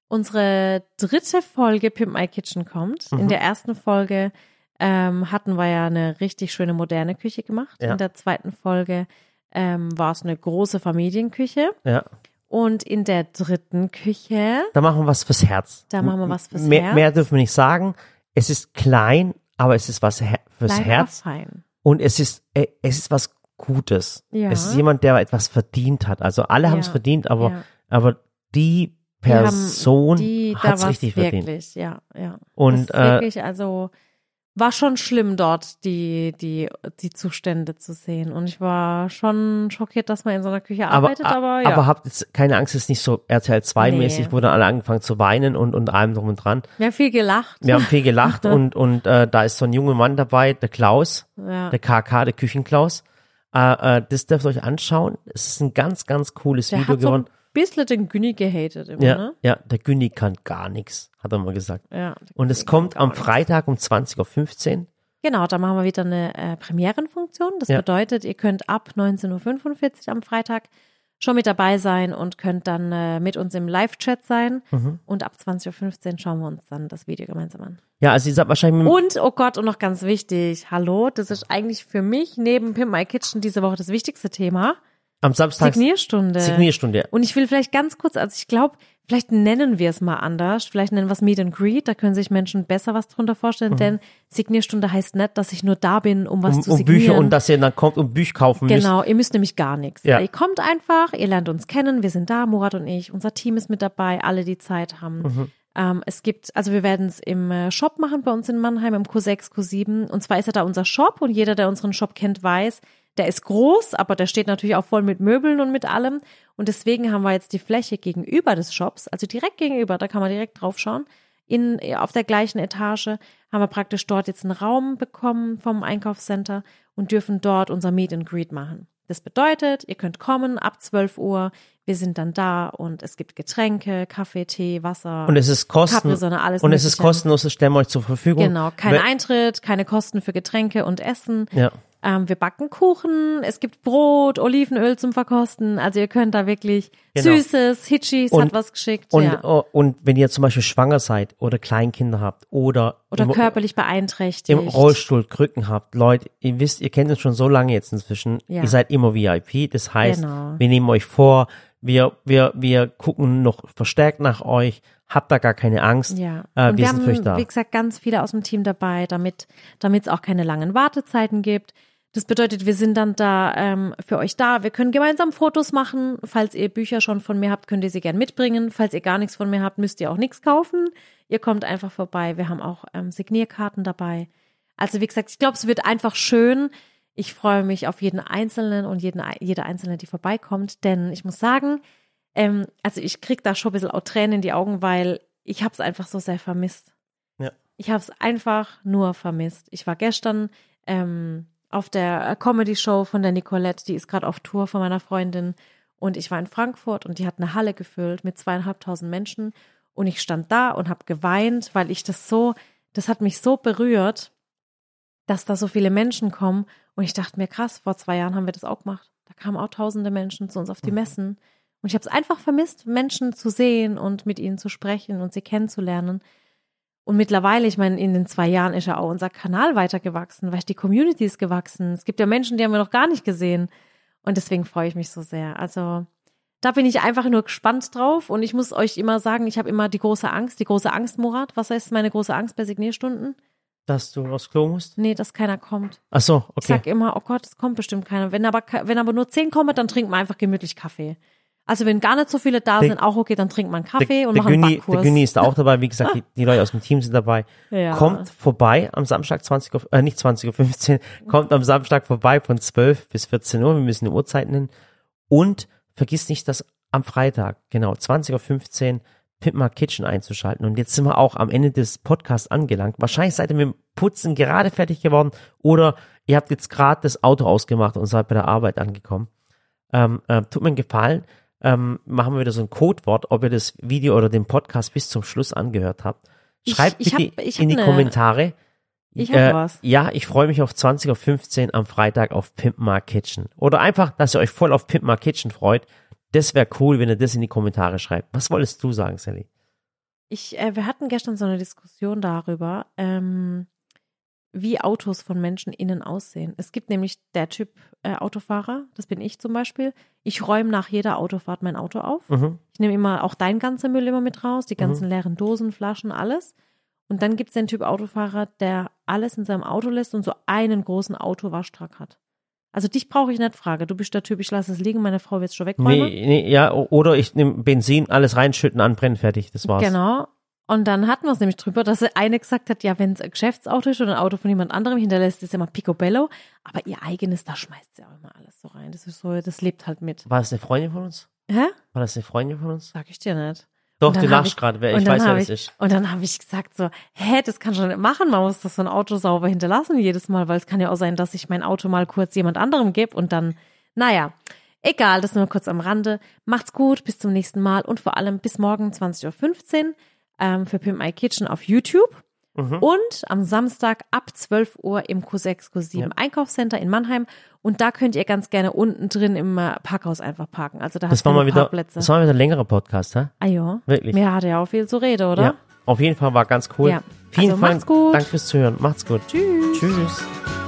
Unsere dritte Folge Pimp My Kitchen kommt. Mhm. In der ersten Folge ähm, hatten wir ja eine richtig schöne moderne Küche gemacht. Ja. In der zweiten Folge ähm, war es eine große Familienküche. Ja. Und in der dritten Küche, Da machen wir was fürs Herz. Da machen wir was fürs mehr, Herz. Mehr dürfen wir nicht sagen. Es ist klein, aber es ist was her fürs klein, Herz. fein. Und es ist, äh, es ist was Gutes. Ja. Es ist jemand, der etwas verdient hat. Also alle haben es verdient, aber, Ja. aber die Person hat es richtig wirklich, verdient. ja, ja. Und, das ist äh, wirklich, also war schon schlimm dort, die, die, die Zustände zu sehen. Und ich war schon schockiert, dass man in so einer Küche Aber, arbeitet, aber, ja. aber habt jetzt keine Angst, es ist nicht so RTL 2 mäßig, Nee. wo dann alle angefangen zu weinen und, und allem drum und dran. wir haben viel gelacht. Wir haben viel gelacht und, und äh, da ist so ein junger Mann dabei, der Klaus, ja. der KK, der Küchenklaus. Äh, äh, das dürft ihr euch anschauen. Es ist ein ganz, ganz cooles Der Video hat so geworden. Bisschen den Günni gehatet immer, Ja, ne? ja, der Günni kann gar nichts, hat er mal gesagt. Ja. Und es kommt am Freitag um 20.15 Uhr. Genau, da machen wir wieder eine äh, Premierenfunktion. Das Ja. bedeutet, ihr könnt ab 19.45 Uhr am Freitag schon mit dabei sein und könnt dann äh, mit uns im Live-Chat sein. Mhm. Und ab 20.15 Uhr schauen wir uns dann das Video gemeinsam an. Ja, also ihr seid wahrscheinlich Und, oh Gott, und noch ganz wichtig, hallo, das ist eigentlich für mich neben Pimp My Kitchen diese Woche das wichtigste Thema. Am Samstag Signierstunde. Signierstunde. Und ich will vielleicht ganz kurz, also ich glaube, vielleicht nennen wir es mal anders. Vielleicht nennen wir es Meet and Greet. Da können sich Menschen besser was drunter vorstellen, denn Signierstunde heißt nicht, dass ich nur da bin, um was Mhm. Um, zu um signieren. Bücher und dass ihr dann kommt und Bücher kaufen müsst. Genau, ihr müsst nämlich gar nichts. Ja. Ihr kommt einfach, ihr lernt uns kennen, wir sind da, Murat und ich, unser Team ist mit dabei, alle, die Zeit haben. Mhm. Ähm, es gibt, also wir werden es im äh, Shop machen bei uns in Mannheim, im Q6, Q7. Und zwar ist ja da unser Shop und jeder, der unseren Shop kennt, weiß, der ist groß, aber der steht natürlich auch voll mit Möbeln und mit allem. Und deswegen haben wir jetzt die Fläche gegenüber des Shops, also direkt gegenüber, da kann man direkt drauf schauen. In, auf der gleichen Etage haben wir praktisch dort jetzt einen Raum bekommen vom Einkaufscenter und dürfen dort unser Meet and Greet machen. Das bedeutet, ihr könnt kommen ab 12 Uhr, wir sind dann da und es gibt Getränke, Kaffee, Tee, Wasser. Und es ist kosten Capri-Sonne, alles und es ist kostenlos, das stellen wir euch zur Verfügung. Genau, kein Eintritt, keine Kosten für Getränke und Essen. Ja. Ähm, wir backen Kuchen, es gibt Brot, Olivenöl zum Verkosten. Also ihr könnt da wirklich Genau. Süßes, Hitchis Und- hat was geschickt. Und, ja. oh, und wenn ihr zum Beispiel schwanger seid oder Kleinkinder habt oder, Oder im, körperlich beeinträchtigt. im Rollstuhl Krücken habt, Leute, ihr wisst, ihr kennt uns schon so lange jetzt inzwischen, Ja. ihr seid immer VIP, das heißt, Genau. wir nehmen euch vor, wir, wir, wir gucken noch verstärkt nach euch, habt da gar keine Angst, Ja. äh, und wir, wir sind für euch haben, da. wie gesagt, ganz viele aus dem Team dabei, damit damit es auch keine langen Wartezeiten gibt. Das bedeutet, wir sind dann da ähm, für euch da. Wir können gemeinsam Fotos machen. Falls ihr Bücher schon von mir habt, könnt ihr sie gern mitbringen. Falls ihr gar nichts von mir habt, müsst ihr auch nichts kaufen. Ihr kommt einfach vorbei. Wir haben auch ähm, Signierkarten dabei. Also wie gesagt, ich glaube, es wird einfach schön. Ich freue mich auf jeden Einzelnen und jeden, jede Einzelne, die vorbeikommt. Denn ich muss sagen, ähm, also ich krieg da schon ein bisschen auch Tränen in die Augen, weil ich habe es einfach so sehr vermisst. Ja. Ich habe es einfach nur vermisst. Ich war gestern ähm, auf der Comedy-Show von der Nicolette, die ist gerade auf Tour von meiner Freundin. Und ich war in Frankfurt und die hat eine Halle gefüllt mit zweieinhalbtausend Menschen. Und ich stand da und habe geweint, weil ich das so, das hat mich so berührt, dass da so viele Menschen kommen. Und ich dachte mir, krass, vor zwei Jahren haben wir das auch gemacht. Da kamen auch tausende Menschen zu uns auf die Messen. Und ich habe es einfach vermisst, Menschen zu sehen und mit ihnen zu sprechen und sie kennenzulernen. Und mittlerweile, ich meine, in den zwei Jahren ist ja auch unser Kanal weitergewachsen, weil die Community ist gewachsen. Es gibt ja Menschen, die haben wir noch gar nicht gesehen. Und deswegen freue ich mich so sehr. Also da bin ich einfach nur gespannt drauf. Und ich muss euch immer sagen, ich habe immer die große Angst, die große Angst, Murat. Was heißt meine große Angst bei Signierstunden? Dass du aufs Klo musst? Nee, dass keiner kommt. Ach so, Ich okay. sag immer, oh Gott, es kommt bestimmt keiner. Wenn aber, wenn aber nur zehn kommen, dann trinkt man einfach gemütlich Kaffee. Also wenn gar nicht so viele da Der- sind, auch okay, dann trinkt man Kaffee der, und der, macht einen Günni, der Backkurs. Günni ist auch dabei. Wie gesagt, die, die Leute aus dem Team sind dabei. Ja. Kommt vorbei am Samstag 20 Uhr, äh, nicht 20 Uhr 15, kommt am Samstag vorbei von 12 bis 14 Uhr. Wir müssen die Uhrzeit nennen. Und vergiss nicht, dass am Freitag, genau, 20 Uhr 15, Pimp My Kitchen einzuschalten. Und jetzt sind wir auch am Ende des Podcasts angelangt. Wahrscheinlich seid ihr mit dem Putzen gerade fertig geworden oder ihr habt jetzt gerade das Auto ausgemacht und seid bei der Arbeit angekommen. Ähm, äh, tut mir einen Gefallen, ähm, machen wir wieder so ein Codewort, ob ihr das Video oder den Podcast bis zum Schluss angehört habt. Ich- Schreibt ich bitte hab- ich in die ne- Kommentare. Ich hab äh, was. Ja, ich freue mich auf 20.15 Uhr am Freitag auf Pimp My Kitchen. Oder einfach, dass ihr euch voll auf Pimp My Kitchen freut. Das wäre cool, wenn ihr das in die Kommentare schreibt. Was wolltest du sagen, Sally? Ich, äh, wir hatten gestern so eine Diskussion darüber, ähm, wie Autos von Menschen innen aussehen. Es gibt nämlich der Typ äh, Autofahrer, das bin ich zum Beispiel. Ich räume nach jeder Autofahrt mein Auto auf. Mhm. Ich nehme immer auch dein ganzer Müll immer mit raus, die ganzen leeren Dosen, Flaschen, alles. Und dann gibt es den Typ Autofahrer, der alles in seinem Auto lässt und so einen großen Autowaschtrag hat. Also dich brauche ich nicht fragen. Du bist der Typ, ich lasse es liegen, meine Frau wird es schon wegräumen. Nee, nee, ja, oder ich nehme Benzin, alles reinschütten, anbrennen, fertig. Das war's. Genau. Und dann hatten wir es nämlich drüber, dass eine gesagt hat, ja, wenn es ein Geschäftsauto ist oder ein Auto von jemand anderem hinterlässt, ist ja immer Picobello. Aber ihr eigenes, da schmeißt sie auch immer alles so rein. Das ist so, das lebt halt mit. War das eine Freundin von uns? Hä? War das eine Freundin von uns? Sag ich dir nicht. Doch, du lachst ich- gerade, wer und ich weiß, wer das ich, ist. Und dann habe ich gesagt so, hä, das kann schon nicht machen. Man muss das so ein Auto sauber hinterlassen jedes Mal, weil es kann ja auch sein, dass ich mein Auto mal kurz jemand anderem gebe und dann, naja, egal, das nur kurz am Rande. Macht's gut, bis zum nächsten Mal und vor allem bis morgen 20.15 Uhr ähm, für Pimp My Kitchen auf YouTube. Mhm. Und am Samstag ab 12 Uhr im Q6, Q7 Ja. Einkaufscenter in Mannheim. Und da könnt ihr ganz gerne unten drin im äh, Parkhaus einfach parken. Also da Das hast war mal wieder, Parkplätze. das war mal wieder ein längerer Podcast, hä? ah ja, Wirklich. mehr hat ja auch viel zu reden, oder? Ja, auf jeden Fall war ganz cool. Ja. Vielen Also Dank, macht's gut. Dank fürs Zuhören. Macht's gut. Tschüss. Tschüss.